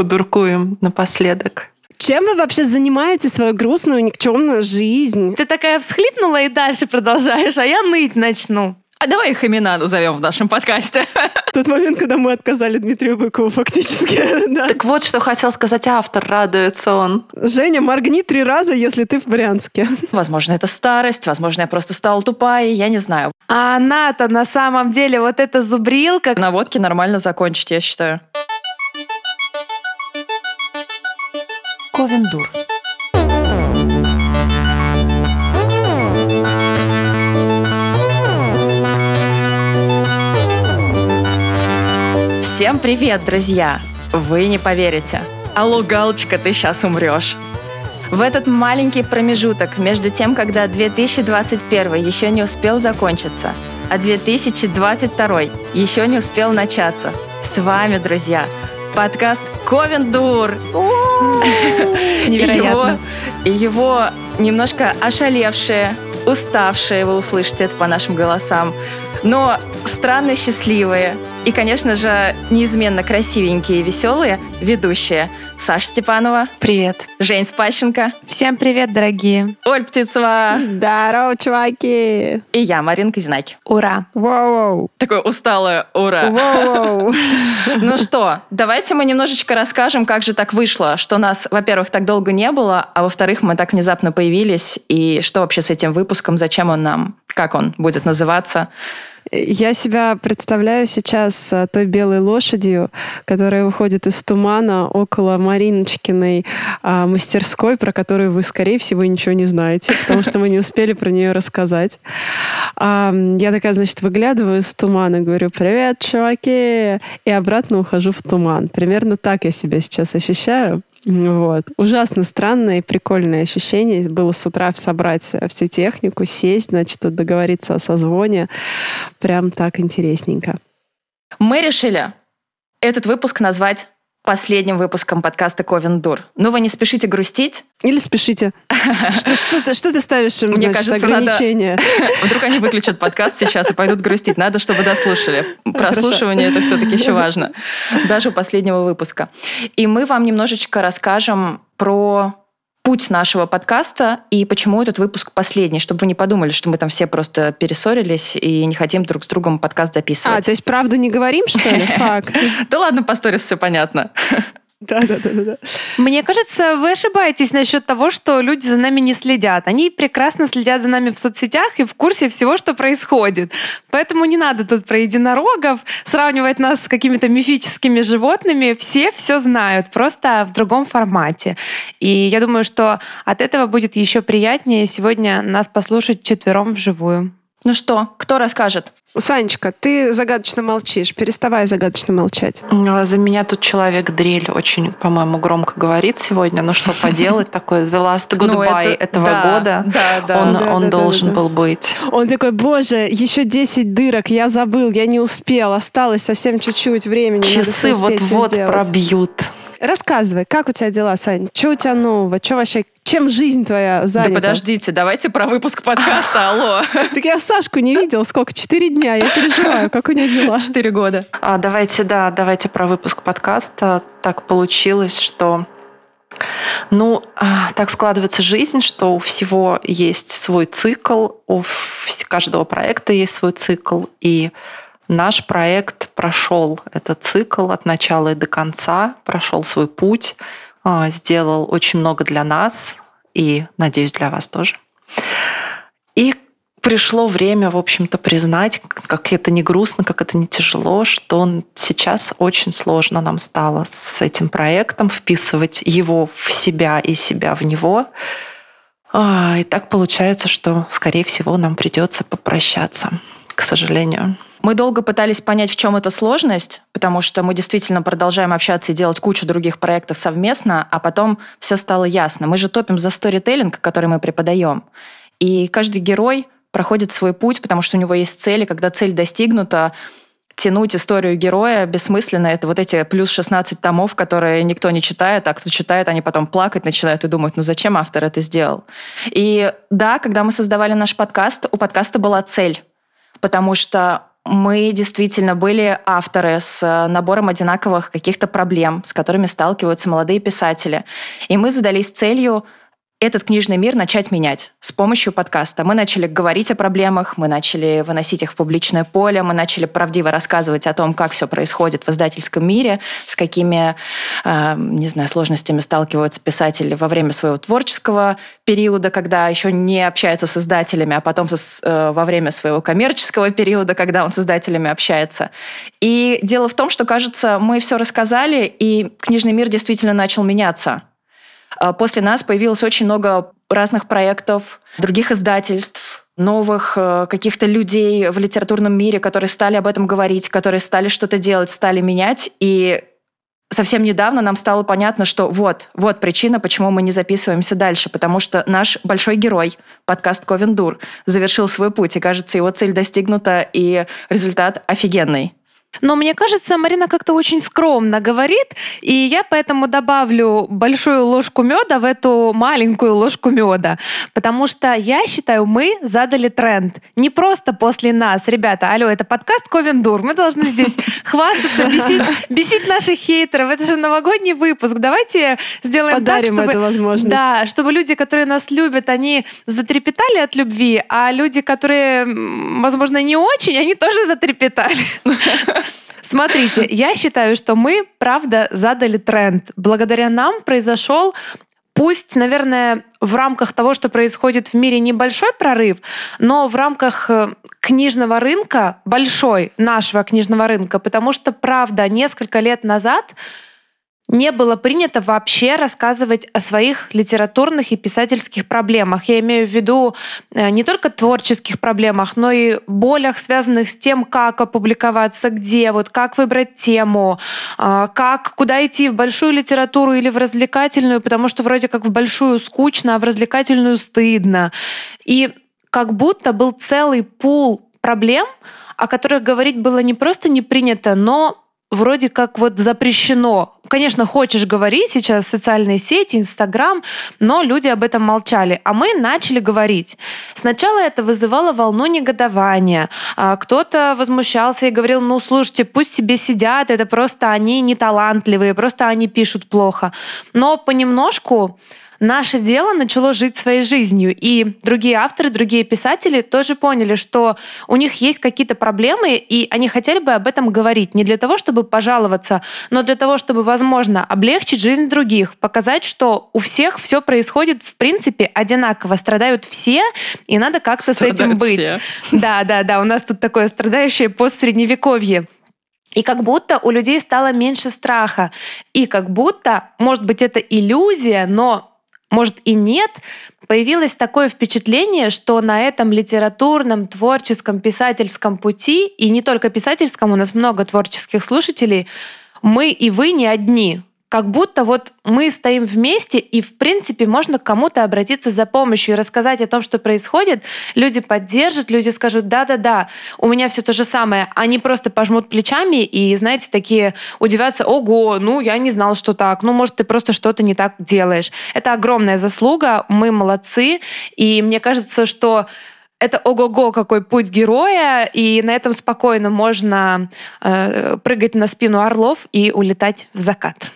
Подуркуем напоследок. Чем вы вообще занимаете свою грустную, никчемную жизнь? Ты такая всхлипнула и дальше продолжаешь, а я ныть начну. А давай их имена назовем в нашем подкасте. Тот момент, когда мы отказали Дмитрию Быкову фактически. да. Так вот, что хотел сказать автор, радуется он. Женя, моргни три раза, если ты в Брянске. Возможно, это старость, возможно, я просто стала тупая, я не знаю. А она-то на самом деле вот эта зубрилка. На водке нормально закончить, я считаю. Ковендур. Всем привет, друзья! Вы не поверите. Алло, Галочка, ты сейчас умрешь. В этот маленький промежуток между тем, когда 2021 еще не успел закончиться, а 2022 еще не успел начаться, с вами, друзья, подкаст Ковендур. Невероятно. И его, немножко ошалевшие, уставшие, вы услышите это по нашим голосам, но странно счастливые и, конечно же, неизменно красивенькие и веселые ведущие Саша Степанова, Привет. Жень Спащенко, Всем привет, дорогие. Оль Птицева Здорово, чуваки! и я, Маринка Знаки. Ура. Воу-воу! Такое усталое ура. Воу-воу! Ну что, давайте мы немножечко расскажем, как же так вышло, что нас, во-первых, так долго не было, а во-вторых, мы так внезапно появились, и что вообще с этим выпуском, зачем он нам, как он будет называться. Я себя представляю сейчас а, той белой лошадью, которая выходит из тумана около Мариночкиной а, мастерской, про которую вы, скорее всего, ничего не знаете, потому что мы не успели про нее рассказать. А, я такая, значит, выглядываю из тумана, говорю, привет, чуваки, и обратно ухожу в туман. Примерно так я себя сейчас ощущаю. Вот. Ужасно странное и прикольное ощущение было с утра собрать всю технику, сесть, значит, договориться о созвоне. Прям так интересненько. Мы решили этот выпуск назвать последним выпуском подкаста Ковендур. Ну, вы не спешите грустить. Или спешите. Что, что, ты, что ты ставишь им, Мне значит, кажется, надо- ограничения? Вдруг они выключат подкаст сейчас и пойдут грустить. Надо, чтобы дослушали. Прослушивание это все-таки еще важно. Даже у последнего выпуска. И мы вам немножечко расскажем про путь нашего подкаста и почему этот выпуск последний, чтобы вы не подумали, что мы там все просто перессорились и не хотим друг с другом подкаст А, записывать. то есть правду не говорим, что ли? Фак. Да ладно, по сторис все понятно. Да, да, да, да. Мне кажется, вы ошибаетесь насчет того, что люди за нами не следят. Они прекрасно следят за нами в соцсетях и в курсе всего, что происходит. Поэтому не надо тут про единорогов сравнивать нас с какими-то мифическими животными. Все все знают, просто в другом формате. И я думаю, что от этого будет еще приятнее сегодня нас послушать четвером вживую. Ну что, кто расскажет? Санечка, ты загадочно молчишь. Переставай загадочно молчать. За меня тут человек дрель очень, по-моему, громко говорит сегодня. Ну что поделать такое? The last Ну, goodbye это- этого да, года. Да, да. Он, Да, он да, да, должен да, да. был быть. Он такой, боже, еще 10 дырок, я забыл, я не успел, осталось совсем чуть-чуть времени. Часы вот-вот сделать». пробьют. Рассказывай, как у тебя дела, Сань? Что у тебя нового? Что вообще, чем жизнь твоя занята? Да подождите, давайте про выпуск подкаста, алло. Так я Сашку не видел, сколько? Четыре дня, я переживаю, как у нее дела. Четыре года. А, давайте, да, давайте про выпуск подкаста. Так получилось, что ну, а, так складывается жизнь, что у всего есть свой цикл, у каждого проекта есть свой цикл, и наш проект прошел этот цикл от начала и до конца, прошел свой путь, а, сделал очень много для нас и, надеюсь, для вас тоже. И пришло время, в общем-то, признать, как это не грустно, как это не тяжело, что сейчас очень сложно нам стало с этим проектом вписывать его в себя и себя в него. А, И так получается, что, скорее всего, нам придется попрощаться, к сожалению. Мы долго пытались понять, в чем эта сложность, потому что мы действительно продолжаем общаться и делать кучу других проектов совместно, а потом все стало ясно. Мы же топим за сторителлинг, который мы преподаем. И каждый герой проходит свой путь, потому что у него есть цель, и когда цель достигнута, тянуть историю героя бессмысленно. Это вот эти плюс 16 томов, которые никто не читает, а кто читает, они потом плакать начинают и думают, ну зачем автор это сделал? И да, когда мы создавали наш подкаст, у подкаста была цель, потому что мы действительно были авторы с набором одинаковых каких-то проблем, с которыми сталкиваются молодые писатели. И мы задались целью этот книжный мир начать менять с помощью подкаста. Мы начали говорить о проблемах, мы начали выносить их в публичное поле, мы начали правдиво рассказывать о том, как все происходит в издательском мире, с какими, э, не знаю, сложностями сталкиваются писатели во время своего творческого периода, когда еще не общается с издателями, а потом со, э, во время своего коммерческого периода, когда он с издателями общается. И дело в том, что, кажется, мы все рассказали, и книжный мир действительно начал меняться. А после нас появилось очень много разных проектов, других издательств, новых э, каких-то людей в литературном мире, которые стали об этом говорить, которые стали что-то делать, стали менять. И совсем недавно нам стало понятно, что вот, вот причина, почему мы не записываемся дальше, потому что наш большой герой, подкаст Ковендур, завершил свой путь, и, кажется, его цель достигнута, и результат офигенный. Но мне кажется, Марина как-то очень скромно говорит, и я поэтому добавлю большую ложку меда в эту маленькую ложку меда, потому что я считаю, мы задали тренд. Не просто после нас. Ребята, алло, это подкаст Ковендур, мы должны здесь хвастаться, бесить, бесить наших хейтеров. Это же новогодний выпуск. Давайте сделаем Подарим так, чтобы... эту возможность. Да, чтобы люди, которые нас любят, они затрепетали от любви, а люди, которые, возможно, не очень, они тоже затрепетали. Смотрите, я считаю, что мы, правда, задали тренд. Благодаря нам произошел Пусть, наверное, в рамках того, что происходит в мире, небольшой прорыв, но в рамках э, книжного рынка, большой нашего книжного рынка, потому что, правда, несколько лет назад не было принято вообще рассказывать о своих литературных и писательских проблемах. Я имею в виду э, не только творческих проблемах, но и болях, связанных с тем, как опубликоваться, где, вот как выбрать тему, а, как, куда идти, в большую литературу или в развлекательную, потому что вроде как в большую скучно, а в развлекательную стыдно. И как будто был целый пул проблем, о которых говорить было не просто не принято, но вроде как вот запрещено. Конечно, хочешь говорить сейчас социальные сети, Инстаграм, но люди об этом молчали. А мы начали говорить. Сначала это вызывало волну негодования. А кто-то возмущался и говорил, ну, слушайте, пусть себе сидят, это просто они не талантливые, просто они пишут плохо. Но понемножку наше дело начало жить своей жизнью. И другие авторы, другие писатели тоже поняли, что у них есть какие-то проблемы, и они хотели бы об этом говорить. Не для того, чтобы пожаловаться, но для того, чтобы, возможно, облегчить жизнь других, показать, что у всех все происходит, в принципе, одинаково. Страдают все, и надо как-то с этим быть. Все. Да, да, да. У нас тут такое страдающее постсредневековье. И как будто у людей стало меньше страха. И как будто, может быть, это иллюзия, но может и нет, появилось такое впечатление, что на этом литературном, творческом, писательском пути, и не только писательском, у нас много творческих слушателей, мы и вы не одни как будто вот мы стоим вместе, и, в принципе, можно к кому-то обратиться за помощью и рассказать о том, что происходит. Люди поддержат, люди скажут, да-да-да, у меня все то же самое. Они просто пожмут плечами и, знаете, такие удивятся, ого, ну, я не знал, что так, ну, может, ты просто что-то не так делаешь. Это огромная заслуга, мы молодцы, и мне кажется, что это ого-го, какой путь героя, и на этом спокойно можно э, прыгать на спину орлов и улетать в закат.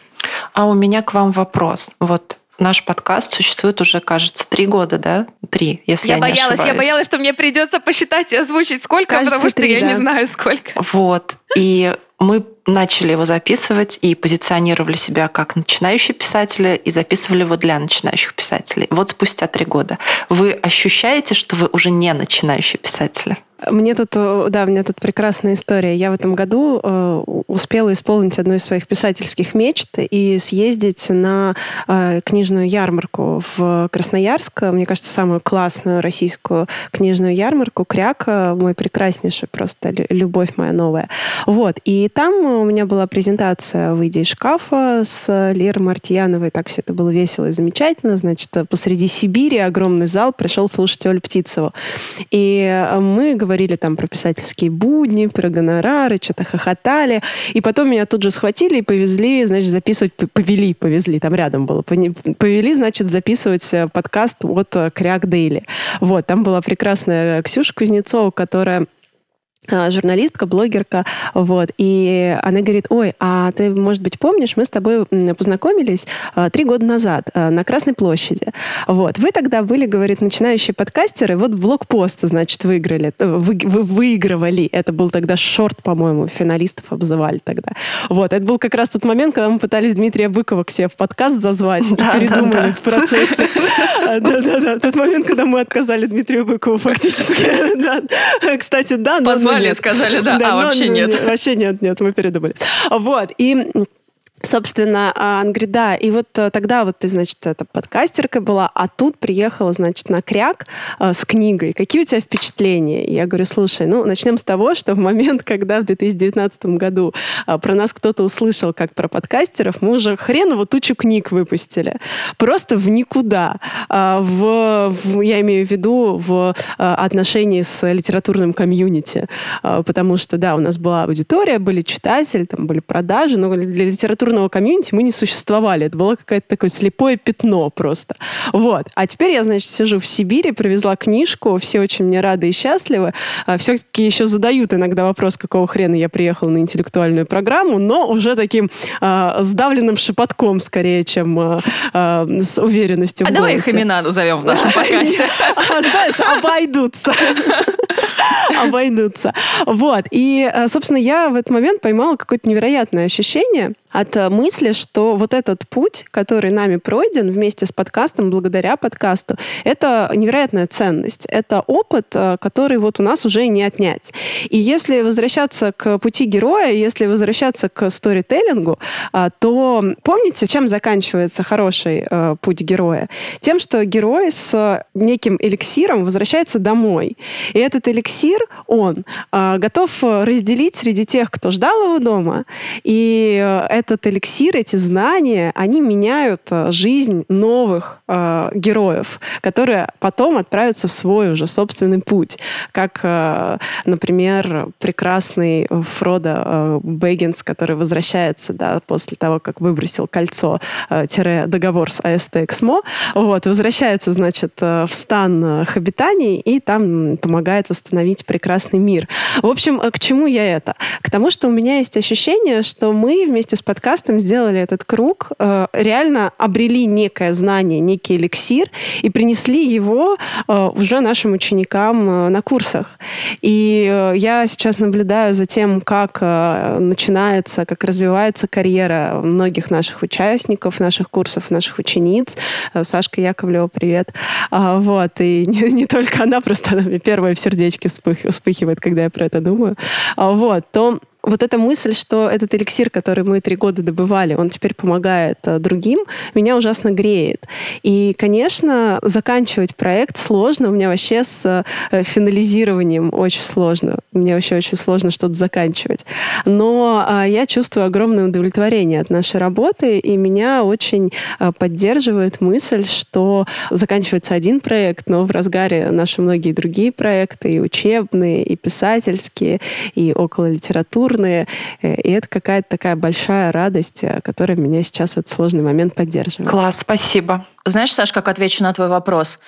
А у меня к вам вопрос. Вот наш подкаст существует уже, кажется, три года, да? Три, если я, я боялась, не ошибаюсь. Я боялась, что мне придется посчитать и озвучить сколько, кажется, потому что три, я да. не знаю сколько. Вот. И мы начали его записывать и позиционировали себя как начинающие писатели и записывали его для начинающих писателей. Вот спустя три года. Вы ощущаете, что вы уже не начинающие писатели? Мне тут, э, да, у меня тут прекрасная история. Я в этом году э, успела исполнить одну из своих писательских мечт и съездить на э, книжную ярмарку в Красноярск. Мне кажется, самую классную российскую книжную ярмарку. Кряка, мой прекраснейший просто любовь моя новая. Вот. И там у меня была презентация «Выйди из шкафа» с Лерой Мартьяновой. Так все это было весело и замечательно. Значит, посреди Сибири огромный зал пришел слушать Олю Птицеву. И мы говорили говорили там про писательские будни, про гонорары, что-то хохотали. И потом меня тут же схватили и повезли, значит, записывать, повели, повезли, там рядом было, повели, значит, записывать э, подкаст от э, Кряк Дейли. Вот, там была прекрасная Ксюша Кузнецова, которая журналистка, блогерка, вот, и она говорит, ой, а ты, может быть, помнишь, мы с тобой познакомились а, три года назад а, на Красной площади, вот, вы тогда были, говорит, начинающие подкастеры, вот блокпост, значит, выиграли, вы, вы выигрывали, это был тогда шорт, по-моему, финалистов обзывали тогда, вот, это был как раз тот момент, когда мы пытались Дмитрия Быкова к себе в подкаст зазвать, да, передумали да, да. в процессе, да-да-да, тот момент, когда мы отказали Дмитрию Быкову фактически, кстати, да, но Позвали, сказали, да, да а вообще нет. Вообще нет, нет, мы передумали. Вот, и Собственно, а, он говорит, да, и вот э, тогда вот ты, значит, это подкастерка была, а тут приехала, значит, на кряк э, с книгой. Какие у тебя впечатления? Я говорю, слушай, ну, начнем с того, что в момент, когда в 2019 году э, про нас кто-то услышал, как про подкастеров, мы уже хреново тучу книг выпустили. Просто в никуда. В, в, я имею в виду в отношении с литературным комьюнити. Потому что, да, у нас была аудитория, были читатели, там были продажи, но для литературного культурного комьюнити мы не существовали. Это было какое-то такое слепое пятно просто. Вот. А теперь я, значит, сижу в Сибири, привезла книжку, все очень мне рады и счастливы. А, Все-таки еще задают иногда вопрос, какого хрена я приехала на интеллектуальную программу, но уже таким а, сдавленным шепотком скорее, чем а, а, с уверенностью А давай их имена назовем в нашем подкасте. Знаешь, обойдутся. Обойдутся. Вот. И, собственно, я в этот момент поймала какое-то невероятное ощущение от мысли, что вот этот путь, который нами пройден вместе с подкастом, благодаря подкасту, это невероятная ценность. Это опыт, э, который вот у нас уже не отнять. И если возвращаться к пути героя, если возвращаться к сторителлингу, э, то помните, чем заканчивается хороший э, путь героя? Тем, что герой с неким эликсиром возвращается домой. И этот эликсир он готов разделить среди тех, кто ждал его дома. И этот эликсир, эти знания, они меняют э, жизнь новых э, героев, которые потом отправятся в свой уже собственный путь. Как, э, например, прекрасный Фродо э, Бэггинс, который возвращается да, после того, как выбросил кольцо, э, с АСТ Эксмо, вот, возвращается, значит, э, в стан э, их обитаний и там помогает восстановить прекрасный мир. В общем, к чему я это? К тому, что у меня есть ощущение, что мы вместе с подкастом сделали этот круг, э, реально обрели некое знание, некий эликсир и принесли его э, уже нашим ученикам э, на курсах. И я сейчас наблюдаю за тем, как начинается, как развивается карьера многих наших участников, наших курсов, наших учениц. Сашка Яковлева, привет. А, вот. И не, не только она, просто она первая в сердечке вспыхивает, когда я про это думаю. А, вот. То вот эта мысль, что этот эликсир, который мы три года добывали, он теперь помогает э, другим, меня ужасно греет. И, конечно, заканчивать проект сложно. У меня вообще с э, финализированием очень сложно. Мне вообще очень сложно что-то заканчивать. Но э, я чувствую огромное удовлетворение от нашей работы, и меня очень поддерживает мысль, что заканчивается один проект, но в разгаре наши многие другие проекты, и учебные, и писательские, и около литературы, культурные. Э, и это какая-то такая большая радость, э, которая меня сейчас в этот сложный момент поддерживает. Класс, спасибо. Знаешь, Саш, как отвечу на твой вопрос?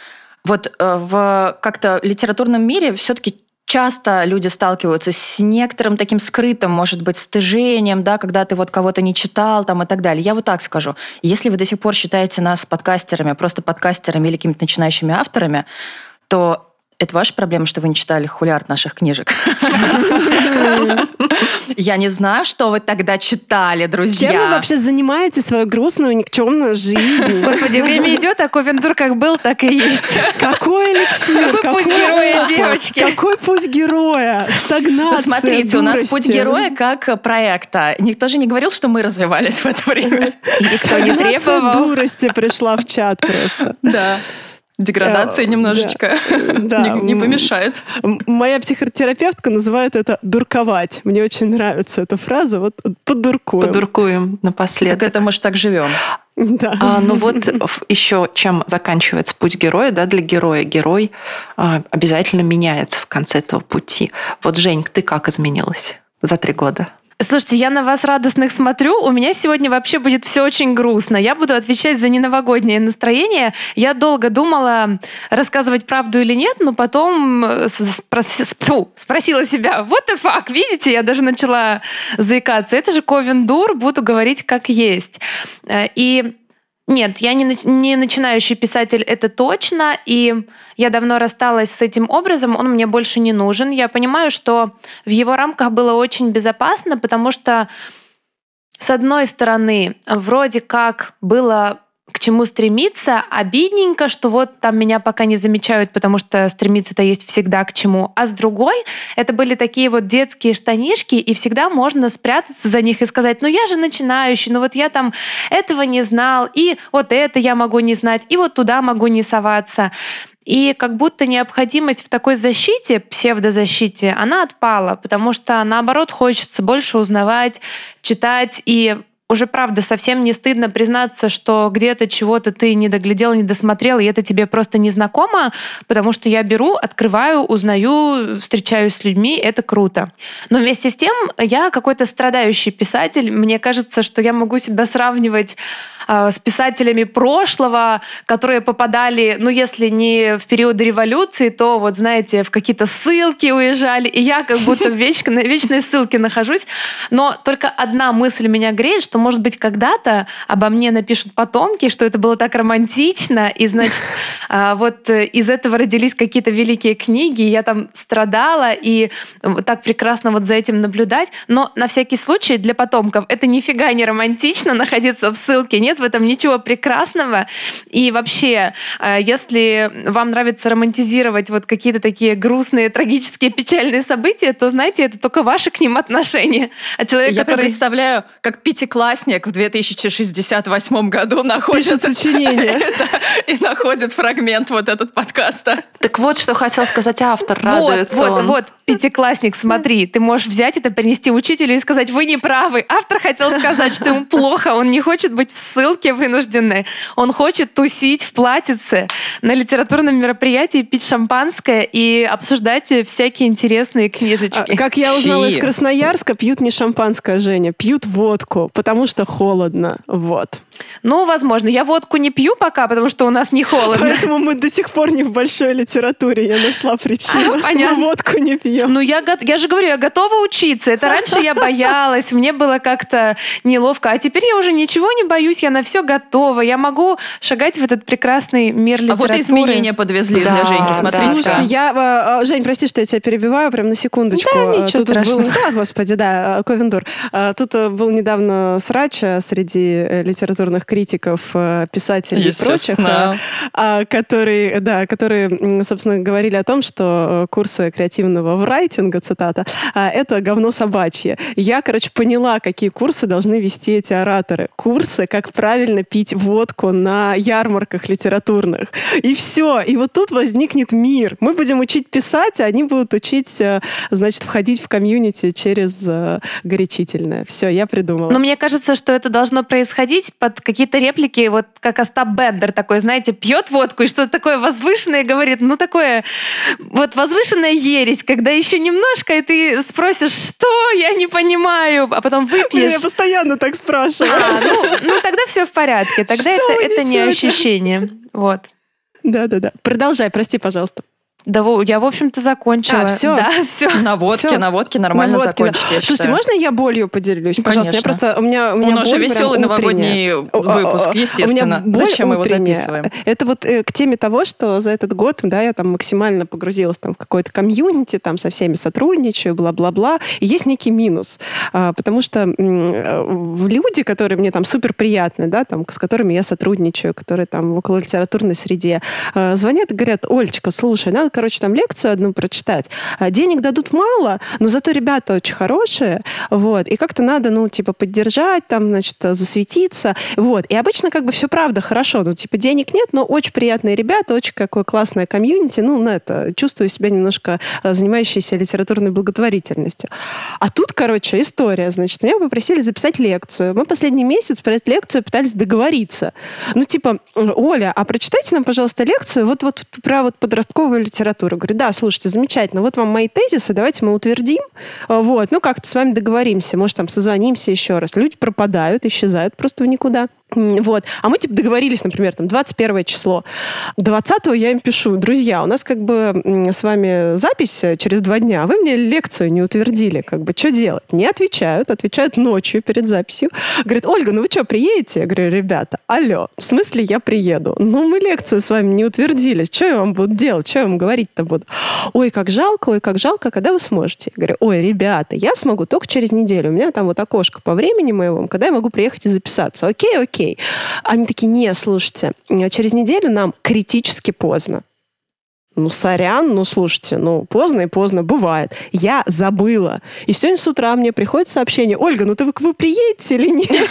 Вот э, в как-то литературном мире все-таки часто люди сталкиваются с некоторым таким скрытым, может быть, стыжением, да, когда ты вот кого-то не читал там и так далее. Я вот так скажу. Если вы до сих пор считаете нас подкастерами, просто подкастерами или какими-то начинающими авторами, то это ваша проблема, что вы не читали хулиард наших книжек? Я не знаю, что вы тогда читали, друзья. Чем вы вообще занимаете свою грустную, никчемную жизнь? Господи, время идет, а Ковентур как был, так и есть. Какой эликсир? Какой путь героя, девочки? Какой путь героя? Стагнация, Посмотрите, у нас путь героя как проекта. Никто же не говорил, что мы развивались в это время. Никто не требовал. дурости пришла в чат просто. Да. Деградация э, немножечко да. не, не помешает. Моя психотерапевтка называет это «дурковать». Мне очень нравится эта фраза. Вот подуркуем. Подуркуем напоследок. Так это мы же так живем. Да. А, ну вот еще чем заканчивается путь героя, да, для героя. Герой а, обязательно меняется в конце этого пути. Вот, Жень, ты как изменилась за три года? Слушайте, я на вас радостных смотрю. У меня сегодня вообще будет все очень грустно. Я буду отвечать за неновогоднее настроение. Я долго думала, рассказывать правду или нет, но потом э, спрос... Фу, спросила себя, вот и факт, видите, я даже начала заикаться. Это же Ковендур, буду говорить как есть. Э, и нет, я не, не начинающий писатель, это точно, и я давно рассталась с этим образом, он мне больше не нужен. Я понимаю, что в его рамках было очень безопасно, потому что, с одной стороны, вроде как было к чему стремиться. Обидненько, что вот там меня пока не замечают, потому что стремиться-то есть всегда к чему. А с другой, это были такие вот детские штанишки, и всегда можно спрятаться за них и сказать, ну я же начинающий, ну вот я там этого не знал, и вот это я могу не знать, и вот туда могу не соваться. И как будто необходимость в такой защите, псевдозащите, она отпала, потому что наоборот хочется больше узнавать, читать и уже правда совсем не стыдно признаться, что где-то чего-то ты не доглядел, не досмотрел, и это тебе просто не знакомо, потому что я беру, открываю, узнаю, встречаюсь с людьми, это круто. Но вместе с тем я какой-то страдающий писатель. Мне кажется, что я могу себя сравнивать э, с писателями прошлого, которые попадали, ну если не в период революции, то вот знаете, в какие-то ссылки уезжали, и я как будто в вечной ссылке нахожусь. Но только одна мысль меня греет, что что, может быть, когда-то обо мне напишут потомки, что это было так романтично, и, значит, а, вот э, из этого родились какие-то великие книги, я там страдала, и так прекрасно вот за этим наблюдать. Но на всякий случай для потомков это нифига не романтично находиться в ссылке, нет в этом ничего прекрасного. И вообще, а, если вам нравится романтизировать вот какие-то такие грустные, трагические, печальные события, то, знаете, это только ваши к ним отношения. А человек, я который... представляю, как пятиклассник одноклассник в 2068 году находит... Пишет сочинение. И находит фрагмент вот этот подкаста. Так вот, что хотел сказать автор. Вот, вот, вот, пятиклассник, смотри, ты можешь взять это, принести учителю и сказать, вы не правы. Автор хотел сказать, что ему плохо, он не хочет быть в ссылке вынужденной. Он хочет тусить в платьице на литературном мероприятии, пить шампанское и обсуждать всякие интересные книжечки. А, как я узнала из Красноярска, пьют не шампанское, Женя, пьют водку, потому потому что холодно. Вот. Ну, возможно. Я водку не пью пока, потому что у нас не холодно. Поэтому мы до сих пор не в большой литературе. Я нашла причину. А, понятно. Мы водку не пьем. Ну, я, я же говорю, я готова учиться. Это раньше я боялась, мне было как-то неловко. А теперь я уже ничего не боюсь, я на все готова. Я могу шагать в этот прекрасный мир литературы. А вот изменения подвезли да, для Женьки, смотрите. Да. Слушайте, я... А, а, Жень, прости, что я тебя перебиваю, прям на секундочку. Да, ничего тут страшного. Был, да, господи, да, Ковендур. Тут э, был недавно срач среди э, литературных критиков, э, писателей и прочих, а, которые, да, которые, собственно, говорили о том, что курсы креативного врайтинга, цитата, а, это говно собачье. Я, короче, поняла, какие курсы должны вести эти ораторы. Курсы, как правильно пить водку на ярмарках литературных. И все. И вот тут возникнет мир. Мы будем учить писать, а они будут учить, э, значит, входить в комьюнити через горячительное. Все, я придумала. Но мне кажется, что это должно происходить под какие-то реплики, вот как Остап Бендер такой, знаете, пьет водку и что-то такое возвышенное говорит, ну такое, вот возвышенная ересь, когда еще немножко, и ты спросишь, что, я не понимаю, а потом выпьешь. Я постоянно так спрашиваю. А, ну, ну тогда все в порядке, тогда это, это не ощущение. Вот. Да-да-да. Продолжай, прости, пожалуйста. Да, я, в общем-то, закончила. А, все? Да, все. На водке, все. на водке нормально на водке, закончить, да. Слушайте, можно я болью поделюсь? Пожалуйста, Конечно. я просто... У, меня, у, меня у нас же веселый новогодний выпуск, естественно. Зачем мы его записываем? Это вот э, к теме того, что за этот год, да, я там максимально погрузилась там в какой-то комьюнити, там со всеми сотрудничаю, бла-бла-бла. И есть некий минус, а, потому что э, люди, которые мне там супер приятны, да, там, с которыми я сотрудничаю, которые там в около литературной среде, э, звонят и говорят, Олечка, слушай, надо короче, там лекцию одну прочитать. А денег дадут мало, но зато ребята очень хорошие, вот, и как-то надо, ну, типа, поддержать, там, значит, засветиться, вот. И обычно как бы все правда хорошо, ну, типа, денег нет, но очень приятные ребята, очень какое классное комьюнити, ну, на это, чувствую себя немножко а, занимающейся литературной благотворительностью. А тут, короче, история, значит, меня попросили записать лекцию. Мы последний месяц про эту лекцию пытались договориться. Ну, типа, Оля, а прочитайте нам, пожалуйста, лекцию вот, вот про вот подростковую литературу литературы. Говорю, да, слушайте, замечательно, вот вам мои тезисы, давайте мы утвердим, а, вот, ну как-то с вами договоримся, может, там созвонимся еще раз. Люди пропадают, исчезают просто в никуда. Вот. А мы, типа, договорились, например, там, 21 число. 20 я им пишу, друзья, у нас как бы с вами запись э, через два дня, вы мне лекцию не утвердили, как бы, что делать? Не отвечают, отвечают ночью перед записью. Говорит, Ольга, ну вы что, приедете? Я говорю, ребята, алло, в смысле я приеду? Ну, мы лекцию с вами не утвердили, что я вам буду делать, что я вам говорить-то буду? Ой, как жалко, ой, как жалко, когда вы сможете? Я говорю, ой, ребята, я смогу только через неделю, у меня там вот окошко по времени моему, когда я могу приехать и записаться. Окей, окей окей. Они такие, не, слушайте, через неделю нам критически поздно. Ну, сорян, ну, слушайте, ну, поздно и поздно, бывает. Я забыла. И сегодня с утра мне приходит сообщение, Ольга, ну ты вы, вы приедете или нет?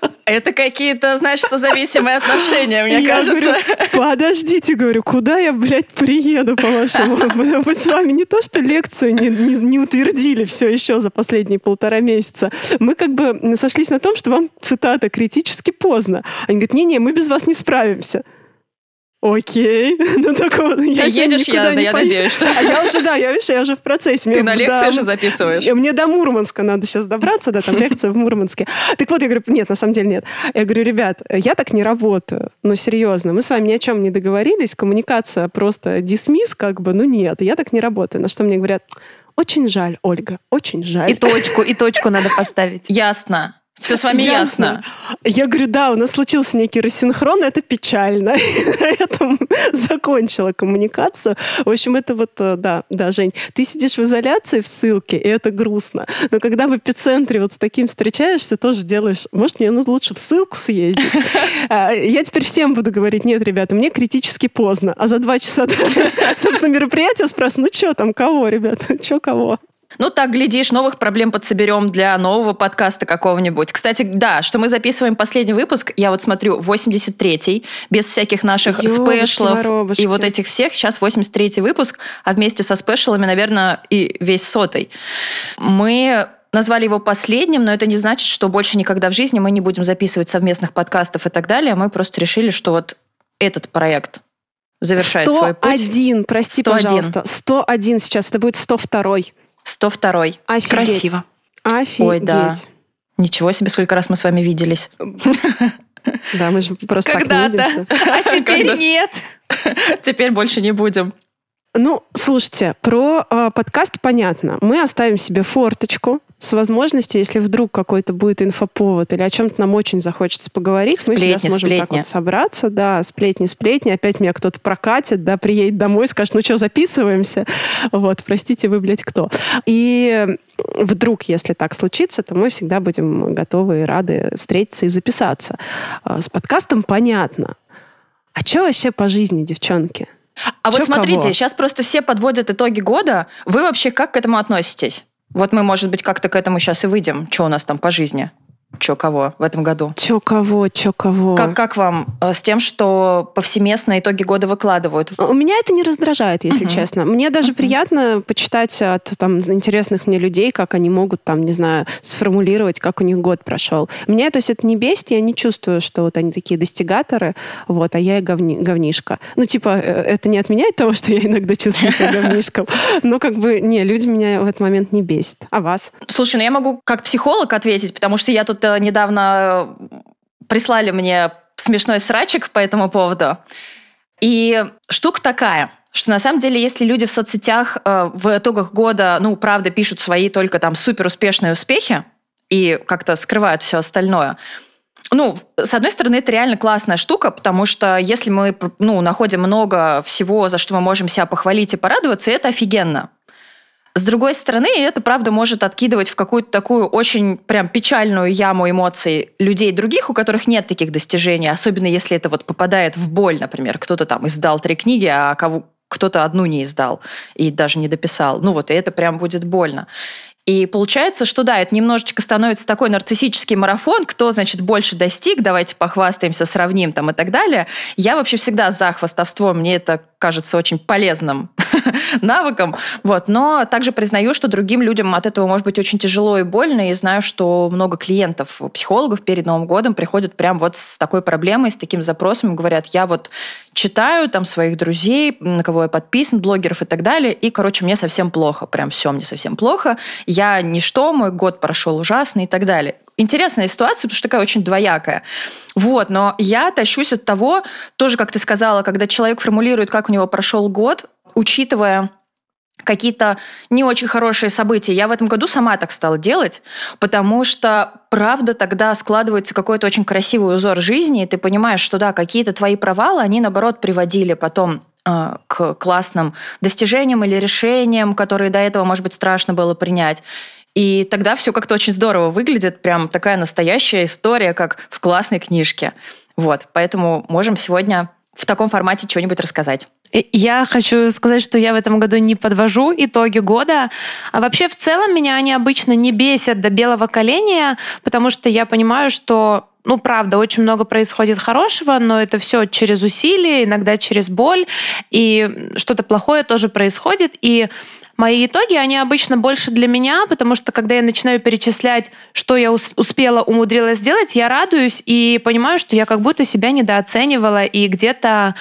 Это какие-то, знаешь, созависимые отношения, мне я кажется. Говорю, подождите, говорю, куда я, блядь, приеду, по-вашему? Мы с вами не то, что лекцию не, не, не утвердили все еще за последние полтора месяца. Мы как бы сошлись на том, что вам, цитата, критически поздно. Они говорят, не-не, мы без вас не справимся. Окей. Ну, такого, Ты я едешь, я, не я надеюсь, что... А я уже, да, я, видишь, я уже в процессе. Ты мне, на лекции да, уже записываешь? Мне до Мурманска надо сейчас добраться, да, там лекция в Мурманске. Так вот, я говорю, нет, на самом деле нет. Я говорю, ребят, я так не работаю. Ну, серьезно, мы с вами ни о чем не договорились, коммуникация просто дисмисс, как бы, ну нет, я так не работаю. На что мне говорят, очень жаль, Ольга, очень жаль. И точку, и точку надо поставить. Ясно. Все с вами ясно. ясно. Я говорю, да, у нас случился некий рассинхрон, это печально. На этом закончила коммуникацию. В общем, это вот, э, да, да, Жень, ты сидишь в изоляции в ссылке, и это грустно. Но когда в эпицентре вот с таким встречаешься, тоже делаешь, может, мне ну, лучше в ссылку съездить. А, я теперь всем буду говорить, нет, ребята, мне критически поздно. А за два часа, собственно, мероприятия спрашиваю, ну что там, кого, ребята, что кого? Ну, так, глядишь, новых проблем подсоберем для нового подкаста какого-нибудь. Кстати, да, что мы записываем последний выпуск, я вот смотрю, 83-й, без всяких наших Ёбушки, спешлов воробушки. и вот этих всех. Сейчас 83-й выпуск, а вместе со спешлами, наверное, и весь сотый. Мы назвали его последним, но это не значит, что больше никогда в жизни мы не будем записывать совместных подкастов и так далее. Мы просто решили, что вот этот проект завершает 101, свой путь. 101, прости, 101. пожалуйста. 101 сейчас, это будет 102. 102. Офигеть. Красиво. Офигеть. Ой, да. Ничего себе, сколько раз мы с вами виделись. Да, мы же просто Когда-то. так не А теперь нет. Теперь больше не будем. Ну, слушайте, про э, подкаст понятно. Мы оставим себе форточку с возможностью, если вдруг какой-то будет инфоповод или о чем-то нам очень захочется поговорить, сплетни, мы всегда сможем сплетни. так вот собраться, да, сплетни, сплетни, опять меня кто-то прокатит, да, приедет домой, скажет, ну что, записываемся? Вот, простите, вы, блядь, кто? И вдруг, если так случится, то мы всегда будем готовы и рады встретиться и записаться. А, с подкастом понятно. А что вообще по жизни, девчонки? А Чё вот смотрите, кого? сейчас просто все подводят итоги года. Вы вообще как к этому относитесь? Вот мы, может быть, как-то к этому сейчас и выйдем. Что у нас там по жизни? Чё кого в этом году? Чё кого, чё кого? Как, как вам э, с тем, что повсеместно итоги года выкладывают? У меня это не раздражает, если uh-huh. честно. Мне даже uh-huh. приятно почитать от там, интересных мне людей, как они могут, там, не знаю, сформулировать, как у них год прошел. Меня, то есть, это не бесит, я не чувствую, что вот они такие достигаторы, вот, а я говни, говнишка. Ну, типа, э, это не отменяет того, что я иногда чувствую себя говнишком, но как бы, не, люди меня в этот момент не бесят. А вас? Слушай, ну я могу как психолог ответить, потому что я тут недавно прислали мне смешной срачик по этому поводу. И штука такая, что на самом деле, если люди в соцсетях э, в итогах года, ну, правда, пишут свои только там супер успешные успехи и как-то скрывают все остальное, ну, с одной стороны, это реально классная штука, потому что если мы ну, находим много всего, за что мы можем себя похвалить и порадоваться, это офигенно. С другой стороны, это, правда, может откидывать в какую-то такую очень прям печальную яму эмоций людей других, у которых нет таких достижений, особенно если это вот попадает в боль, например. Кто-то там издал три книги, а кого, кто-то одну не издал и даже не дописал. Ну вот, и это прям будет больно. И получается, что да, это немножечко становится такой нарциссический марафон, кто, значит, больше достиг, давайте похвастаемся, сравним там и так далее. Я вообще всегда за хвастовство, мне это кажется очень полезным навыкам. Вот. Но также признаю, что другим людям от этого может быть очень тяжело и больно. И знаю, что много клиентов, психологов перед Новым годом приходят прям вот с такой проблемой, с таким запросом. Говорят, я вот читаю там своих друзей, на кого я подписан, блогеров и так далее. И, короче, мне совсем плохо. Прям все мне совсем плохо. Я ничто, мой год прошел ужасно и так далее интересная ситуация, потому что такая очень двоякая. Вот, но я тащусь от того, тоже, как ты сказала, когда человек формулирует, как у него прошел год, учитывая какие-то не очень хорошие события. Я в этом году сама так стала делать, потому что, правда, тогда складывается какой-то очень красивый узор жизни, и ты понимаешь, что да, какие-то твои провалы, они, наоборот, приводили потом э, к классным достижениям или решениям, которые до этого, может быть, страшно было принять. И тогда все как-то очень здорово выглядит, прям такая настоящая история, как в классной книжке. Вот, поэтому можем сегодня в таком формате что-нибудь рассказать. Я хочу сказать, что я в этом году не подвожу итоги года. А вообще в целом меня они обычно не бесят до белого коленя, потому что я понимаю, что ну, правда, очень много происходит хорошего, но это все через усилия, иногда через боль, и что-то плохое тоже происходит. И Мои итоги, они обычно больше для меня, потому что когда я начинаю перечислять, что я успела, умудрилась сделать, я радуюсь и понимаю, что я как будто себя недооценивала и где-то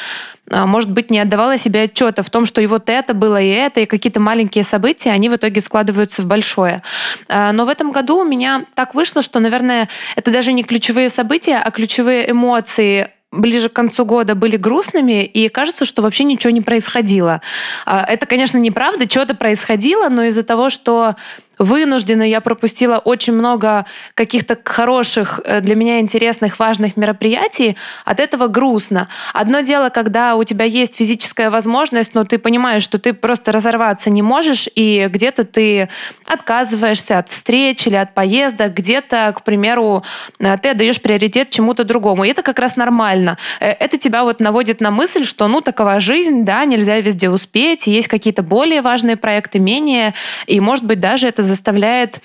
а, может быть, не отдавала себе отчета в том, что и вот это было, и это, и какие-то маленькие события, они в итоге складываются в большое. А, но в этом году у меня так вышло, что, наверное, это даже не ключевые события, а ключевые эмоции ближе к концу года были грустными, и кажется, что вообще ничего не происходило. А, это, конечно, неправда, что-то происходило, но из-за того, что вынуждена, я пропустила очень много каких-то хороших, э, для меня интересных, важных мероприятий. От этого грустно. Одно дело, когда у тебя есть физическая возможность, но ты понимаешь, что ты просто разорваться не можешь, и где-то ты отказываешься от встреч или от поездок, где-то, к примеру, э, ты отдаешь приоритет чему-то другому. И это как раз нормально. Э, это тебя вот наводит на мысль, что ну такова жизнь, да, нельзя везде успеть, есть какие-то более важные проекты, менее, и может быть даже это заставляет